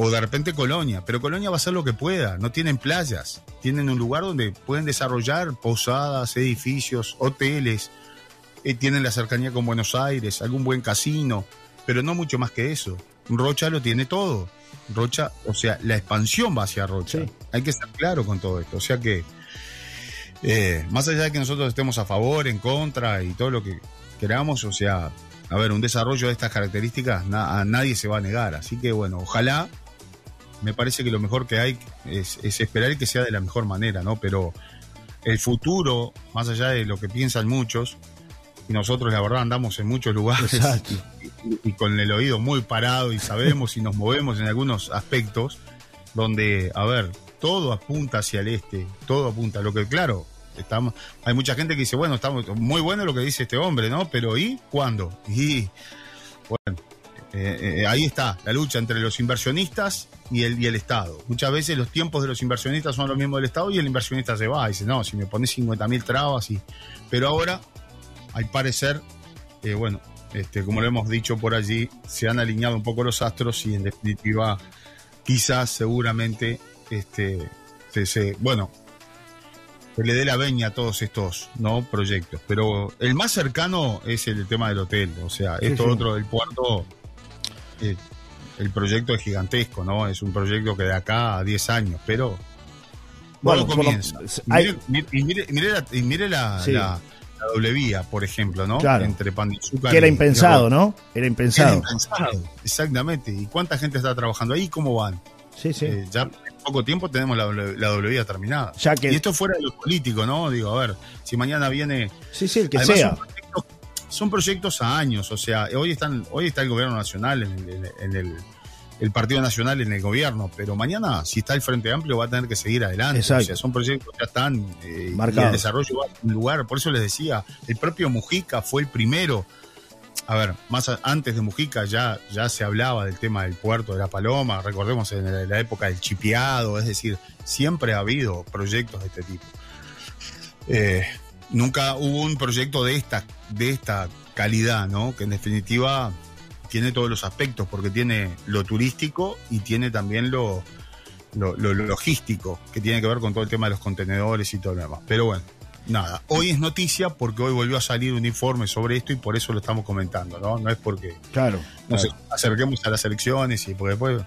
o de repente Colonia, pero Colonia va a hacer lo que pueda, no tienen playas, tienen un lugar donde pueden desarrollar posadas, edificios, hoteles, eh, tienen la cercanía con Buenos Aires, algún buen casino, pero no mucho más que eso. Rocha lo tiene todo. Rocha, o sea, la expansión va hacia Rocha. Hay que estar claro con todo esto. O sea que, eh, más allá de que nosotros estemos a favor, en contra y todo lo que queramos, o sea, a ver, un desarrollo de estas características a nadie se va a negar. Así que bueno, ojalá me parece que lo mejor que hay es, esperar que sea de la mejor manera, ¿no? Pero el futuro, más allá de lo que piensan muchos, y nosotros la verdad andamos en muchos lugares <laughs> y con el oído muy parado y sabemos y nos movemos en algunos aspectos donde, a ver, todo apunta hacia el este, todo apunta. Lo que, claro, estamos, hay mucha gente que dice, bueno, estamos muy bueno lo que dice este hombre, ¿no? Pero ¿y cuándo? Y bueno, eh, eh, ahí está la lucha entre los inversionistas y el, y el Estado. Muchas veces los tiempos de los inversionistas son los mismos del Estado y el inversionista se va y dice, no, si me pones 50 mil trabas y... Pero ahora, al parecer, eh, bueno, este, como lo hemos dicho por allí, se han alineado un poco los astros y en definitiva, quizás, seguramente, este, se, bueno, se le dé la veña a todos estos ¿no? proyectos. Pero el más cercano es el tema del hotel. O sea, esto otro del puerto, eh, el proyecto es gigantesco, ¿no? Es un proyecto que de acá a 10 años, pero bueno, comienza. y mire, la, la, doble vía, por ejemplo, ¿no? Entre Pan Que era impensado, ¿no? Era impensado. Era impensado, exactamente. ¿Y cuánta gente está trabajando ahí? ¿Cómo van? Sí, sí. Eh, ya poco tiempo tenemos la, la doble terminada. Y esto fuera de lo político, ¿no? Digo, a ver, si mañana viene... Sí, sí, el que sea. Son proyectos, a años, o sea, hoy están hoy está el gobierno nacional en, el, el, Partido Nacional en el gobierno, pero mañana, si está el Frente Amplio, va a tener que seguir adelante. O sea, son proyectos que ya están eh, y el desarrollo va a un lugar. Por eso les decía, el propio Mujica fue el primero a ver, más antes de Mujica ya, ya se hablaba del tema del puerto de la Paloma, recordemos en la, época del chipeado, es decir, siempre ha habido proyectos de este tipo. Eh, nunca hubo un proyecto de esta, de esta calidad, ¿no? Que en definitiva tiene todos los aspectos, porque tiene lo turístico y tiene también lo, lo, lo logístico, que tiene que ver con todo el tema de los contenedores y todo lo demás. Pero bueno, nada, hoy es noticia porque hoy volvió a salir un informe sobre esto y por eso lo estamos comentando, ¿no? No es porque claro, nos acerquemos a las elecciones y porque después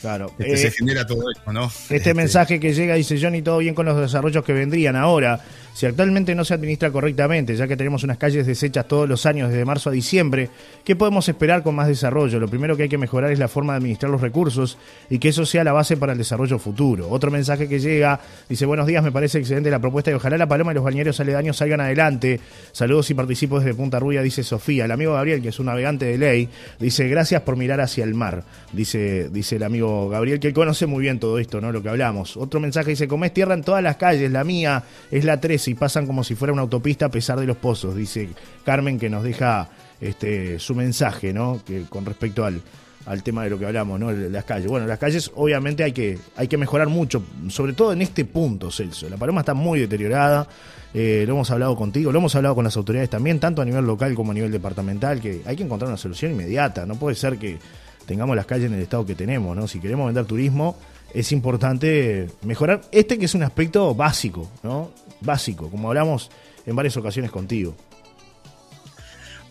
Claro. Este, se eh, genera todo esto, ¿no? Este, este, mensaje que llega dice Johnny, todo bien con los desarrollos que vendrían ahora. Si actualmente no se administra correctamente, ya que tenemos unas calles deshechas todos los años desde marzo a diciembre, ¿qué podemos esperar con más desarrollo? Lo primero que hay que mejorar es la forma de administrar los recursos y que eso sea la base para el desarrollo futuro. Otro mensaje que llega dice, buenos días, me parece excelente la propuesta y ojalá la Paloma y los balnearios aledaños salgan adelante. Saludos y participo desde Punta Rubia, dice Sofía. El amigo Gabriel, que es un navegante de ley, dice, gracias por mirar hacia el mar, dice, dice el amigo Gabriel, que conoce muy bien todo esto, ¿no? Lo que hablamos. Otro mensaje dice, comés tierra en todas las calles, la mía es la 13 y pasan como si fuera una autopista a pesar de los pozos, dice Carmen que nos deja este, su mensaje, ¿no? Que con respecto al, al tema de lo que hablamos, ¿no? Las calles. Bueno, las calles obviamente hay que, hay que mejorar mucho, sobre todo en este punto, Celso. La Paloma está muy deteriorada, eh, lo hemos hablado contigo, lo hemos hablado con las autoridades también, tanto a nivel local como a nivel departamental, que hay que encontrar una solución inmediata. No puede ser que tengamos las calles en el estado que tenemos, ¿no? Si queremos vender turismo, es importante mejorar este que es un aspecto básico, ¿no? Básico, como hablamos en varias ocasiones contigo.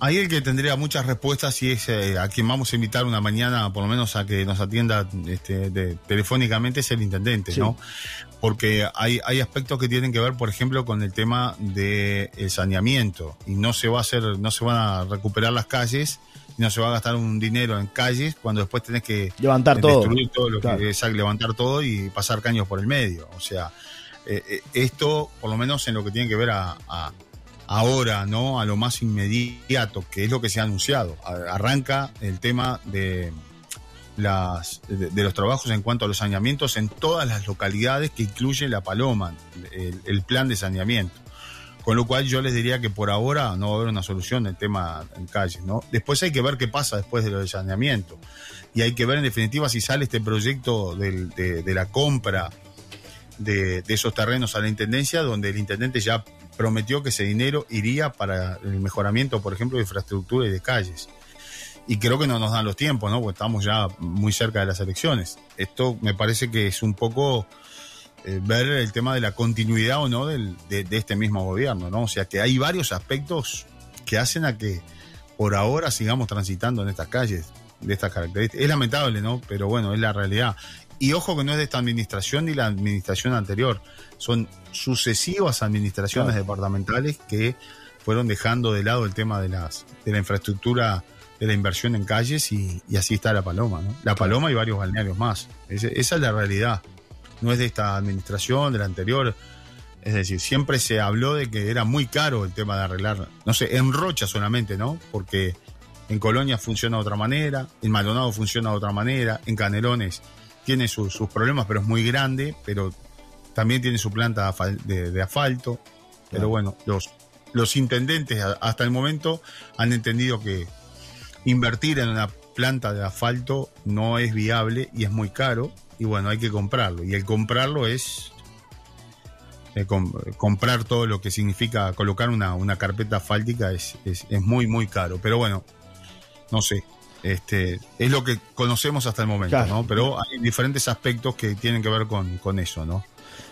Ahí el que tendría muchas respuestas y es eh, a quien vamos a invitar una mañana, por lo menos a que nos atienda este, telefónicamente, es el intendente, ¿no? Porque hay, hay aspectos que tienen que ver, por ejemplo, con el tema del saneamiento y no se va a hacer, no se van a recuperar las calles no se va a gastar un dinero en calles cuando después tenés que levantar todo, lo que es levantar todo y pasar caños por el medio. O sea, eh, eh, esto, por lo menos en lo que tiene que ver a, ahora, ¿no? A lo más inmediato, que es lo que se ha anunciado. Arranca el tema de las de, los trabajos en cuanto a los saneamientos en todas las localidades que incluye La Paloma, el plan de saneamiento. Con lo cual yo les diría que por ahora no va a haber una solución del tema en calles, ¿no? Después hay que ver qué pasa después de lo de saneamiento. Y hay que ver en definitiva si sale este proyecto de, la compra de, esos terrenos a la Intendencia, donde el Intendente ya prometió que ese dinero iría para el mejoramiento, por ejemplo, de infraestructura y de calles. Y creo que no nos dan los tiempos, ¿no? Porque estamos ya muy cerca de las elecciones. Esto me parece que es un poco eh, ver el tema de la continuidad o no del, de, este mismo gobierno, ¿no? O sea que hay varios aspectos que hacen a que por ahora sigamos transitando en estas calles de estas características. Es lamentable, ¿no? Pero bueno, es la realidad. Y ojo que no es de esta administración ni la administración anterior, son sucesivas administraciones departamentales que fueron dejando de lado el tema de, las, de la infraestructura de la inversión en calles y, así está la Paloma, ¿no? La Paloma y varios balnearios más. esa es la realidad no es de esta administración, de la anterior. Es decir, siempre se habló de que era muy caro el tema de arreglar, no sé, en Rocha solamente, ¿no? Porque En Colonia funciona de otra manera, en Maldonado funciona de otra manera, en Canelones tiene sus problemas, pero es muy grande, pero también tiene su planta de, asfalto. Pero bueno, los, los intendentes hasta el momento han entendido que invertir en una planta de asfalto no es viable y es muy caro y bueno, hay que comprarlo. Y el comprarlo es eh, comprar todo lo que significa colocar una, una carpeta asfáltica es, es, muy, muy caro. Pero bueno, no sé. Este, es lo que conocemos hasta el momento, ¿no? Pero hay diferentes aspectos que tienen que ver con, con eso, ¿no?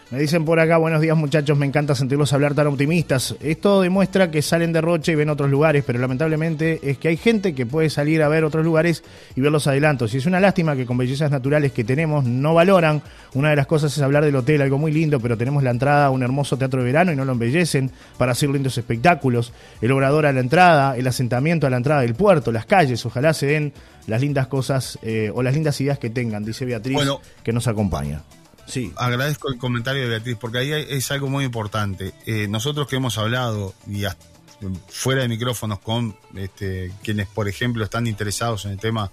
Me dicen por acá, buenos días muchachos, me encanta sentirlos hablar tan optimistas. Esto demuestra que salen de Roche y ven otros lugares, pero lamentablemente es que hay gente que puede salir a ver otros lugares y ver los adelantos. Y es una lástima que con bellezas naturales que tenemos no valoran. Una de las cosas es hablar del hotel, algo muy lindo, pero tenemos la entrada a un hermoso teatro de verano y no lo embellecen para hacer lindos espectáculos. El obrador a la entrada, el asentamiento a la entrada del puerto, las calles, ojalá se den las lindas cosas eh, o las lindas ideas que tengan, dice Beatriz, que nos acompaña. Sí. Agradezco el comentario de Beatriz, porque ahí es algo muy importante. Eh, nosotros que hemos hablado y fuera de micrófonos con este, quienes, por ejemplo, están interesados en el tema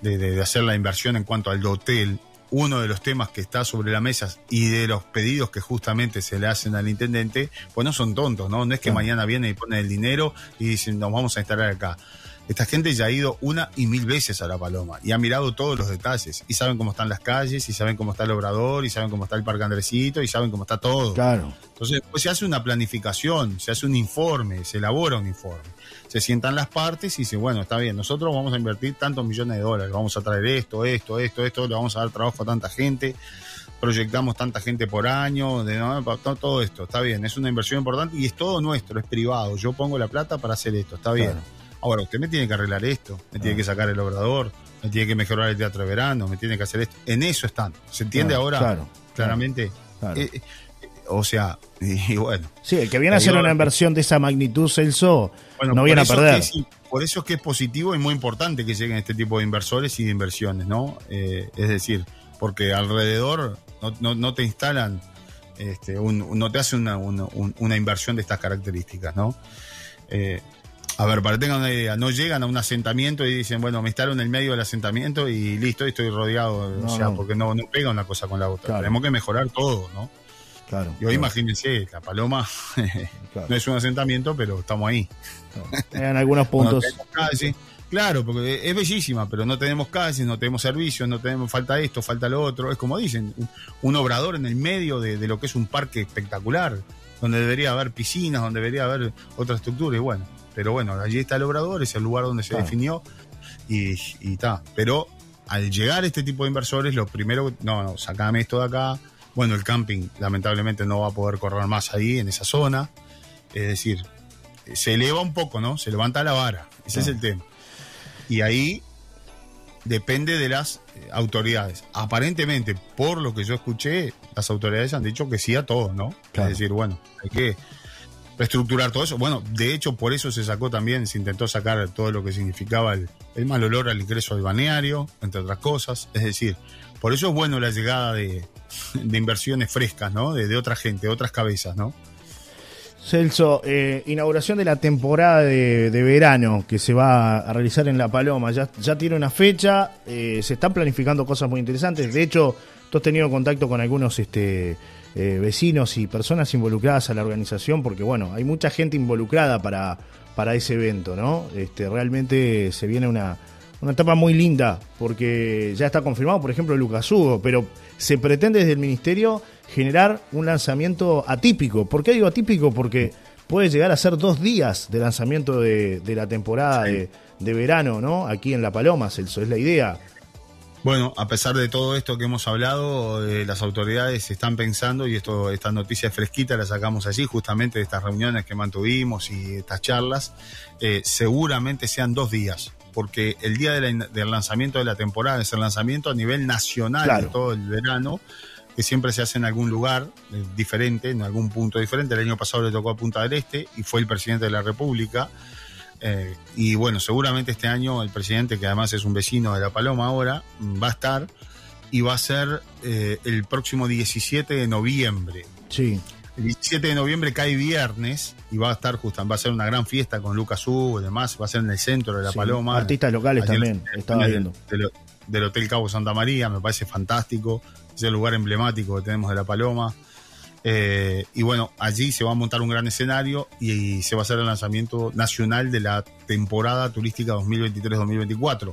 de, hacer la inversión en cuanto al hotel, uno de los temas que está sobre la mesa y de los pedidos que justamente se le hacen al intendente, pues no son tontos, ¿no? No es que mañana viene y pone el dinero y dicen, nos vamos a instalar acá. Esta gente ya ha ido una y mil veces a La Paloma y ha mirado todos los detalles y saben cómo están las calles y saben cómo está el obrador y saben cómo está el Parque Andresito y saben cómo está todo. Claro. Entonces, pues se hace una planificación, se hace un informe, se elabora un informe. Se sientan las partes y dicen, bueno, está bien, nosotros vamos a invertir tantos millones de dólares, vamos a traer esto, esto, esto, esto, le vamos a dar trabajo a tanta gente proyectamos tanta gente por año, de, todo esto, está bien, es una inversión importante y es todo nuestro, es privado, yo pongo la plata para hacer esto, está bien. Ahora, usted me tiene que arreglar esto, me tiene que sacar el obrador, me tiene que mejorar el teatro de verano, me tiene que hacer esto. En eso están. ¿Se entiende ahora? Claro, claramente. Eh, eh, o sea, <laughs> y, bueno. Sí, el que viene a hacer una inversión de esa magnitud, Celso, no viene a perder. por eso es que es positivo y muy importante que lleguen este tipo de inversores y de inversiones, ¿no? Eh, es decir, porque alrededor no, te instalan, este, no te hacen una, una, inversión de estas características, ¿no? A ver, para que tengan una idea, no llegan a un asentamiento y dicen, bueno, me instalo en el medio del asentamiento y listo, estoy rodeado. o sea, porque no, no pega una cosa con la otra. Tenemos que mejorar todo, ¿no? Claro. Y hoy imagínense, la paloma <laughs> no es un asentamiento, pero estamos ahí. En algunos <laughs> puntos. claro, porque es bellísima, pero no tenemos calles, no tenemos servicios, no tenemos, falta esto, falta lo otro. Es como dicen, un, obrador en el medio de, de, lo que es un parque espectacular, donde debería haber piscinas, donde debería haber otra estructura, y bueno pero bueno, allí está el obrador, es el lugar donde se definió y está. Pero al llegar este tipo de inversores, lo primero, no, no, sacame esto de acá. Bueno, el camping lamentablemente no va a poder correr más ahí, en esa zona. Es decir, se eleva un poco, ¿no? Se levanta la vara. Ese es el tema. Y ahí depende de las eh, autoridades. Aparentemente, por lo que yo escuché, las autoridades han dicho que sí a todo, ¿no? Es decir, bueno, hay que reestructurar todo eso. Bueno, de hecho, por eso se sacó también, se intentó sacar todo lo que significaba el, mal olor al ingreso al balneario, entre otras cosas. Es decir, por eso es bueno la llegada de, inversiones frescas, ¿no? De, otra gente, de otras cabezas, ¿no? Celso, eh, inauguración de la temporada de, verano que se va a realizar en La Paloma. Ya, tiene una fecha, eh, se están planificando cosas muy interesantes. De hecho, tú has tenido contacto con algunos este, eh, vecinos y personas involucradas a la organización, porque bueno, hay mucha gente involucrada para, para ese evento, ¿no? Este, realmente se viene una, una etapa muy linda, porque ya está confirmado, por ejemplo, Lucas Hugo, pero se pretende desde el ministerio generar un lanzamiento atípico. ¿Por qué digo atípico? Porque puede llegar a ser dos días de lanzamiento de, la temporada de, de, verano, ¿no? Aquí en La Paloma, Celso, es la idea. Bueno, a pesar de todo esto que hemos hablado, eh, las autoridades están pensando, y esto, esta noticia fresquita la sacamos allí, justamente de estas reuniones que mantuvimos y estas charlas, eh, seguramente sean dos días, porque el día del lanzamiento de la temporada es el lanzamiento a nivel nacional de todo el verano, que siempre se hace en algún lugar eh, diferente, en algún punto diferente. El año pasado le tocó a Punta del Este y fue el presidente de la República. Eh, y bueno, seguramente este año el presidente, que además es un vecino de La Paloma ahora, va a estar y va a ser eh, el próximo 17 de noviembre. Sí. El 17 de noviembre cae viernes y va a estar justo, va a ser una gran fiesta con Lucas Hugo y demás, va a ser en el centro de La Sí, Paloma. artistas locales también, en- estaba viendo. Del, del Hotel Cabo Santa María, me parece fantástico. Es el lugar emblemático que tenemos de La Paloma. Eh, y bueno, allí se va a montar un gran escenario y, se va a hacer el lanzamiento nacional de la temporada turística 2023-2024.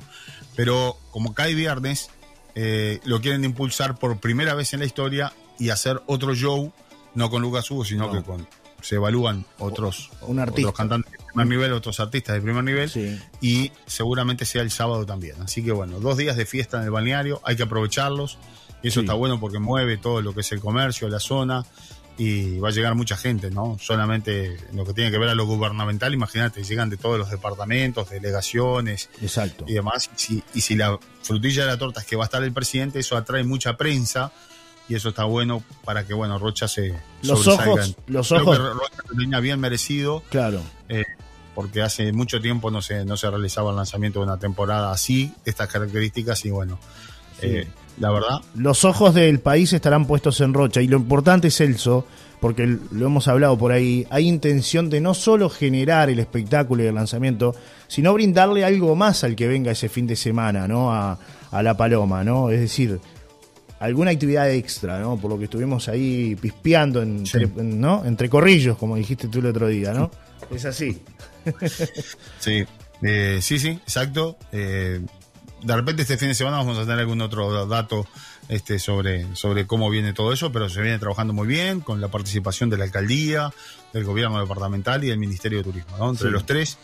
Pero como cae viernes, eh, lo quieren impulsar por primera vez en la historia y hacer otro show, no con Lucas Hugo, sino No. que con se evalúan otros, Un otros cantantes de primer nivel, otros artistas de primer nivel Sí. y seguramente sea el sábado también. Así que bueno, dos días de fiesta en el balneario, hay que aprovecharlos y eso Sí. está bueno porque mueve todo lo que es el comercio, la zona y va a llegar mucha gente, ¿no? Solamente en lo que tiene que ver a lo gubernamental, imagínate, llegan de todos los departamentos, delegaciones Exacto. y demás. Y si, y si la frutilla de la torta es que va a estar el presidente, eso atrae mucha prensa y eso está bueno para que, bueno, Rocha se Los sobresalga. ojos, los Creo ojos, que Rocha bien merecido claro. porque hace mucho tiempo no se, no se realizaba el lanzamiento de una temporada así, de estas características, y bueno, Sí. eh, la verdad, Los ojos del país estarán puestos en Rocha y lo importante, Celso, porque lo hemos hablado por ahí, hay intención de no solo generar el espectáculo y el lanzamiento, sino brindarle algo más al que venga ese fin de semana, ¿no? A, a La Paloma, ¿no? Es decir, alguna actividad extra, ¿no? Por lo que estuvimos ahí pispeando entre, Sí. ¿no? entre corrillos, como dijiste tú el otro día, ¿no? Es así. <laughs> sí, eh, sí, sí, exacto. Eh, de repente este fin de semana vamos a tener algún otro dato este, sobre, sobre cómo viene todo eso, pero se viene trabajando muy bien con la participación de la alcaldía, del gobierno departamental y del Ministerio de Turismo, ¿no? Entre Sí. los tres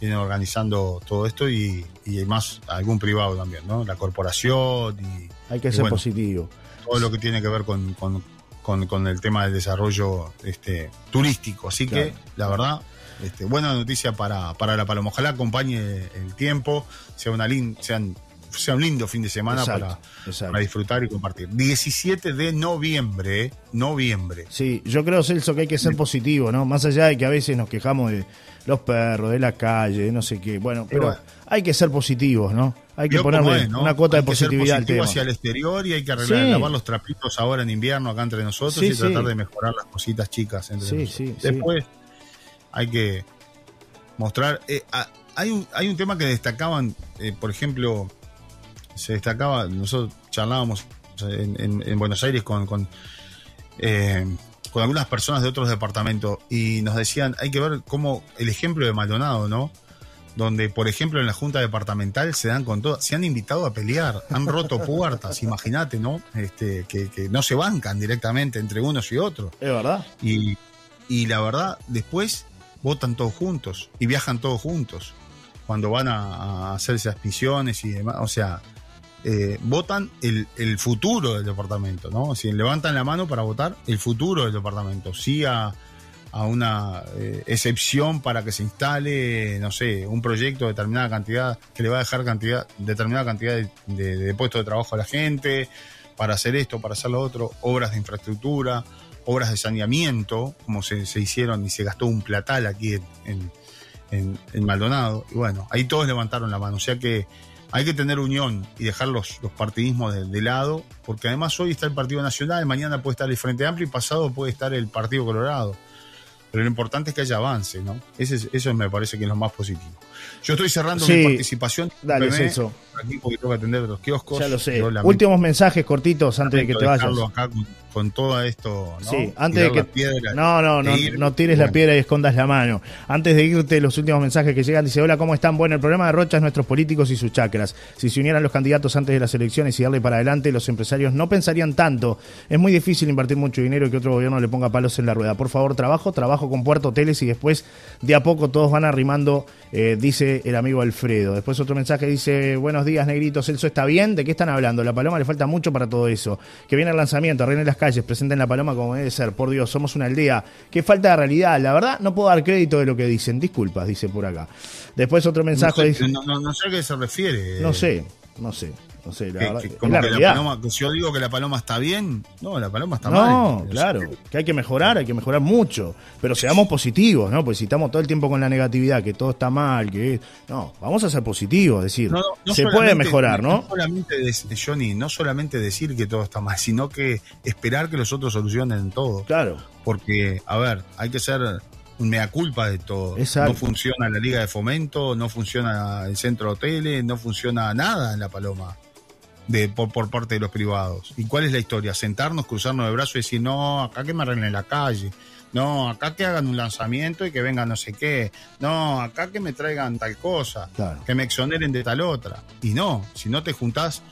vienen organizando todo esto y, y más algún privado también, ¿no? La corporación y Hay que Y ser bueno. positivo. todo lo que tiene que ver con, con, con- con el tema del desarrollo este, turístico. Así Claro. que, la verdad, este, buena noticia para, para la Paloma. Ojalá acompañe el tiempo, sea, una lin- sean, sea un lindo fin de semana Exacto, para, exacto. para disfrutar y compartir. 17 de noviembre, ¿eh? noviembre. Sí, yo creo, Celso, que hay que ser positivo, ¿no? Más allá de que a veces nos quejamos de los perros, de la calle, de no sé qué. Bueno, pero hay que ser positivos, ¿no? Hay que ponerle es, ¿no? una cuota Hay de que ser positividad al positivo tema. hacia el exterior y hay que arreglar, Sí. lavar los trapitos ahora en invierno acá entre nosotros Sí, y tratar sí. de mejorar las cositas chicas entre Sí, nosotros. sí, sí. Después hay que mostrar. eh, hay, un, hay un tema que destacaban, eh, por ejemplo, se destacaba, nosotros charlábamos en, en- en Buenos Aires con, con, eh, con algunas personas de otros departamentos y nos decían, hay que ver cómo el ejemplo de Maldonado, ¿no? Donde, por ejemplo, en la Junta Departamental se dan con todo, se han invitado a pelear, han roto <laughs> puertas, imagínate, ¿no? Este, que, que no se bancan directamente entre unos y otros. Es verdad. Y, y la verdad, después votan todos juntos y viajan todos juntos cuando van a, a hacer esas misiones y demás. O sea, eh, votan el, el futuro del departamento, ¿no? Si levantan la mano para votar el futuro del departamento, sí a, a una eh, excepción para que se instale, no sé, un proyecto de determinada cantidad, que le va a dejar cantidad, determinada cantidad de, de- puestos de trabajo a la gente, para hacer esto, para hacer lo otro, obras de infraestructura, obras de saneamiento, como se, se hicieron y se gastó un platal aquí en, en- en- en Maldonado. Y bueno, ahí todos levantaron la mano. O sea que hay que tener unión y dejar los, partidismos de, de lado, porque además hoy está el Partido Nacional, mañana puede estar el Frente Amplio y pasado puede estar el Partido Colorado. Pero lo importante es que haya avance, ¿no? Ese es- eso me parece que es lo más positivo. Yo estoy cerrando Sí. mi participación. Dale, Discúlpeme, Celso. Aquí porque tengo que atender los kioscos. Ya lo sé. Últimos mensajes cortitos antes de que te vayas. acá con, con todo esto, ¿no? Sí, antes de que. piedra no, no, no, e ir. no tires la piedra y escondas la mano. Antes de irte, los últimos mensajes que llegan: dice: Hola, ¿cómo están? Bueno, el problema de Rocha es nuestros políticos y sus chacras. Si se unieran los candidatos antes de las elecciones y darle para adelante, los empresarios no pensarían tanto. Es muy difícil invertir mucho dinero y que otro gobierno le ponga palos en la rueda. Por favor, trabajo, trabajo con Puerto Hoteles y después de a poco todos van arrimando, eh, dice el amigo Alfredo. Después otro mensaje dice: Buenos días, negritos. Celso está bien. ¿De qué están hablando? La paloma le falta mucho para todo eso. Que viene el lanzamiento, arreglen las calles, presenten la paloma como debe ser. Por Dios, somos una aldea. Qué falta de realidad. La verdad, no puedo dar crédito de lo que dicen. Disculpas, dice por acá. Después otro No mensaje sé, dice: no, no- no sé a qué se refiere. No sé, no sé. No sé, la Que- verdad, que es como la que la realidad. paloma- que si yo digo que la paloma está bien, no, la paloma está mal. No, claro, que hay que mejorar, hay que mejorar mucho, pero seamos positivos, ¿no? Pues si estamos todo el tiempo con la negatividad, que todo está mal, que no, vamos a ser positivos, es decir, No, no, no se puede solamente- mejorar, ¿no? solamente, des- Johnny, no solamente decir que todo está mal, sino que esperar que los otros solucionen todo. Claro, Porque, a ver, hay que ser un mea culpa de todo. Exacto. No funciona la liga de fomento, no funciona el centro de hoteles, no funciona nada en La Paloma. De, por, por parte de los privados. ¿Y cuál es la historia? Sentarnos, cruzarnos de brazos y decir, no, acá que me arreglen la calle. No, acá que hagan un lanzamiento y que venga no sé qué. No, acá que me traigan tal cosa. Claro. Que me exoneren de tal otra. Y no, si no te juntás.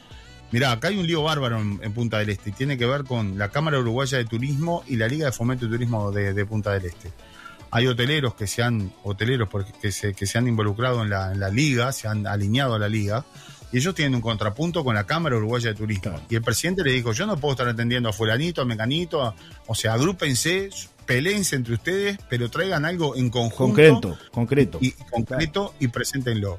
Mirá, acá hay un lío bárbaro en, en Punta del Este y tiene que ver con la Cámara Uruguaya de Turismo y la Liga de Fomento y Turismo de, de Punta del Este. Hay hoteleros que se han, hoteleros porque, que, se, que se han involucrado en la, en la liga, se han alineado a la liga, y ellos tienen un contrapunto con la Cámara Uruguaya de Turismo. Claro. Y el presidente le dijo, yo no puedo estar atendiendo a fulanito, a mecanito, a- o sea, agrúpense, peleense entre ustedes, pero traigan algo en conjunto concreto, concreto. y concreto y preséntenlo.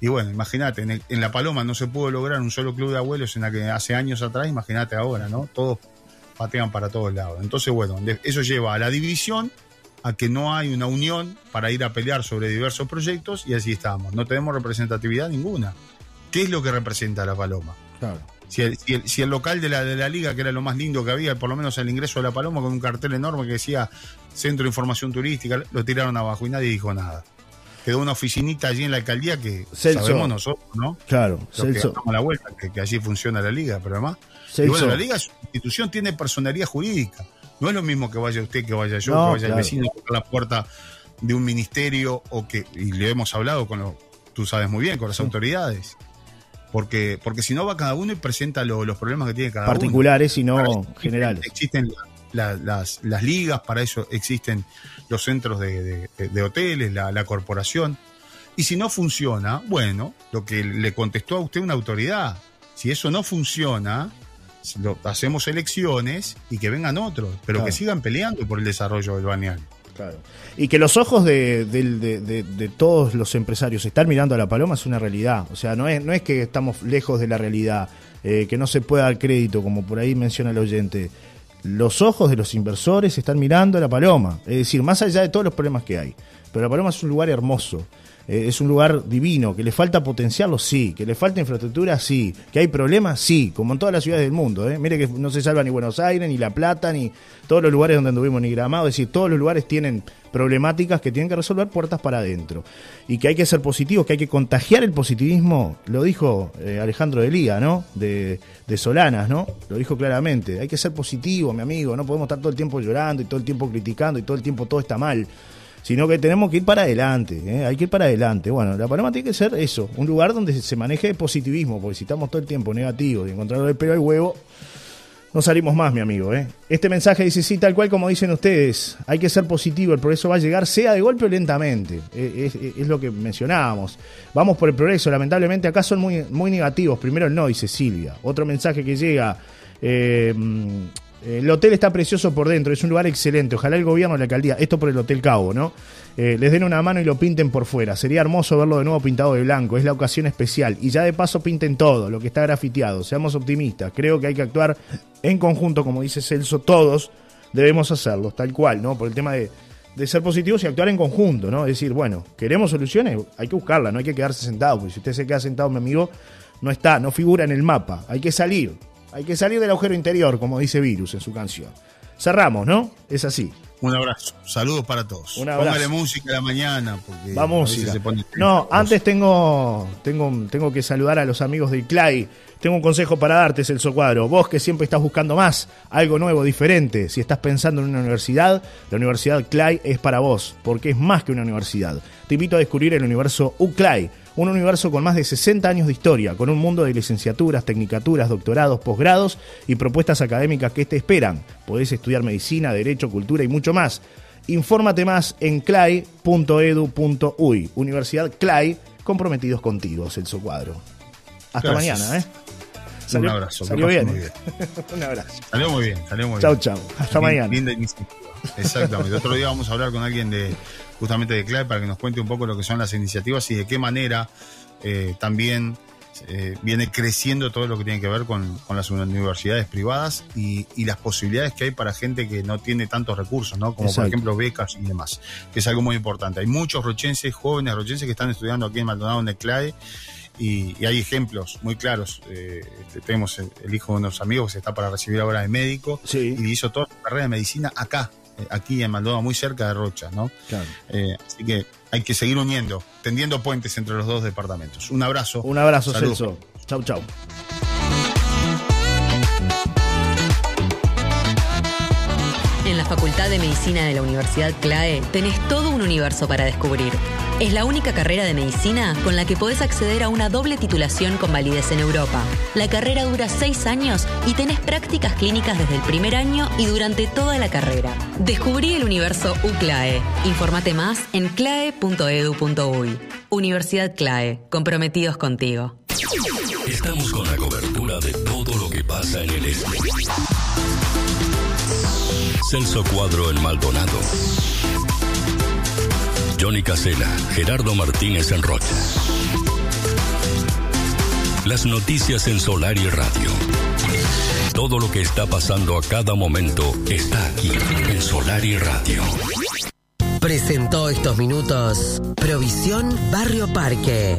Y bueno, imagínate, en, en La Paloma no se pudo lograr un solo club de abuelos en la que hace años atrás, imagínate ahora, ¿no? Todos patean para todos lados. Entonces, bueno, eso lleva a la división, a que no hay una unión para ir a pelear sobre diversos proyectos y así estamos. No tenemos representatividad ninguna. ¿Qué es lo que representa La Paloma? Claro. Si el, si el- si el local de la, de la liga, que era lo más lindo que había, por lo menos el ingreso de La Paloma, con un cartel enorme que decía Centro de Información Turística, lo tiraron abajo y nadie dijo nada. Quedó una oficinita allí en la alcaldía que Celso. sabemos nosotros, ¿no? Claro, que Celso, damos la vuelta, que, que allí funciona la liga, pero además. Y bueno, la liga es una institución, tiene personería jurídica. No es lo mismo que vaya usted, que vaya yo, No, que vaya claro. el vecino a tocar la puerta de un ministerio o que, y le hemos hablado con lo, tú sabes muy bien, con las Sí. autoridades. Porque, porque si no va cada uno y presenta lo- los problemas que tiene cada uno. particulares y no generales. Existen la- las, las ligas, para eso existen los centros de, de- de hoteles, la, la corporación. Y si no funciona, bueno, lo que le contestó a usted una autoridad, si eso no funciona, lo- hacemos elecciones y que vengan otros, pero Claro. que sigan peleando por el desarrollo del balneario. Claro. Y que los ojos de, de- de- de todos los empresarios están mirando a la paloma es una realidad. O sea, no es, no es que estamos lejos de la realidad, eh, que no se pueda dar crédito, como por ahí menciona el oyente. Los ojos de los inversores están mirando a la paloma. Es decir, más allá de todos los problemas que hay. Pero la paloma es un lugar hermoso. Eh, es un lugar divino, que le falta potenciarlo, sí, que le falta infraestructura, sí, que hay problemas, sí, como en todas las ciudades del mundo. ¿eh? Mire que no se salva ni Buenos Aires, ni La Plata, ni todos los lugares donde anduvimos, ni Gramado, es decir, todos los lugares tienen problemáticas que tienen que resolver puertas para adentro. Y que hay que ser positivos, que hay que contagiar el positivismo, lo dijo eh, Alejandro de ¿no? De, de Solanas, ¿no? Lo dijo claramente, hay que ser positivo, mi amigo, no podemos estar todo el tiempo llorando y todo el tiempo criticando y todo el tiempo todo está mal sino que tenemos que ir para adelante, ¿eh? hay que ir para adelante. Bueno, la Paloma tiene que ser eso, un lugar donde se maneje positivismo, porque si estamos todo el tiempo negativos y encontrarlo el pelo al huevo, no salimos más, mi amigo. ¿eh? Este mensaje dice, sí, tal cual como dicen ustedes, hay que ser positivo, el progreso va a llegar, sea de golpe o lentamente, Eh, es, es lo que mencionábamos. Vamos por el progreso, lamentablemente acá son muy, muy negativos. Primero no, dice Silvia. Otro mensaje que llega... eh, el hotel está precioso por dentro, es un lugar excelente. Ojalá el gobierno, la alcaldía, esto por el Hotel Cabo, ¿no? Eh, les den una mano y lo pinten por fuera. Sería hermoso verlo de nuevo pintado de blanco, es la ocasión especial. Y ya de paso pinten todo, lo que está grafiteado. Seamos optimistas. Creo que hay que actuar en conjunto, como dice Celso, todos debemos hacerlo, tal cual, ¿no? Por el tema de, de ser positivos y actuar en conjunto, ¿no? Es decir, bueno, queremos soluciones, hay que buscarlas, no hay que quedarse sentado, porque si usted se queda sentado, mi amigo, no está, no figura en el mapa. Hay que salir, hay que salir del agujero interior, como dice Virus en su canción. Cerramos, ¿no? Es así. Un abrazo, saludos para todos. Un abrazo. Póngale música a la mañana, porque música. se pone No, antes tengo, tengo, tengo que saludar a los amigos del CLAI. Tengo un consejo para darte, Celso Cuadro. Vos que siempre estás buscando más, algo nuevo, diferente. Si estás pensando en una universidad, la Universidad CLAI es para vos, porque es más que una universidad. Te invito a descubrir el universo UCLAI, un universo con más de 60 años de historia, con un mundo de licenciaturas, tecnicaturas, doctorados, posgrados y propuestas académicas que te esperan. Podés estudiar medicina, derecho, cultura y mucho más. Infórmate más en clay.edu.uy. Universidad Clay, comprometidos contigo, Celso Cuadro. Hasta Gracias. mañana, ¿eh? Un abrazo. Salió bien. muy bien. <laughs> Un abrazo. Salió muy bien, salió muy Chau, bien. chau. Hasta Lin- mañana. Linda iniciativa. Exactamente. Otro día vamos a hablar con alguien de justamente de CLAE para que nos cuente un poco lo que son las iniciativas y de qué manera eh, también eh, viene creciendo todo lo que tiene que ver con, con las universidades privadas y, y, las posibilidades que hay para gente que no tiene tantos recursos, ¿no? Como Exacto. por ejemplo becas y demás, que es algo muy importante. Hay muchos rochenses, jóvenes rochenses que están estudiando aquí en Maldonado, en el CLAE, y, y hay ejemplos muy claros. Eh, este, tenemos el, el, hijo de unos amigos que se está para recibir ahora de médico Sí. y hizo toda su carrera de medicina acá, eh, aquí en Maldonado, muy cerca de Rocha, ¿no? Claro. Eh, así que hay que seguir uniendo, tendiendo puentes entre los dos departamentos. Un abrazo. Un abrazo, Salud. Celso. Chau, chau. En la Facultad de Medicina de la Universidad CLAE tenés todo un universo para descubrir. Es la única carrera de medicina con la que podés acceder a una doble titulación con validez en Europa. La carrera dura seis años y tenés prácticas clínicas desde el primer año y durante toda la carrera. Descubrí el universo UCLAE. Informate más en clae.edu.uy. Universidad CLAE, comprometidos contigo. Estamos con la cobertura de todo lo que pasa en el este. Celso Cuadro en Maldonado. Johnny Casela, Gerardo Martínez en Rocha. Las noticias en Solar y Radio. Todo lo que está pasando a cada momento está aquí en Solar y Radio. Presentó estos minutos Provisión Barrio Parque.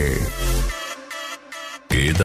Queda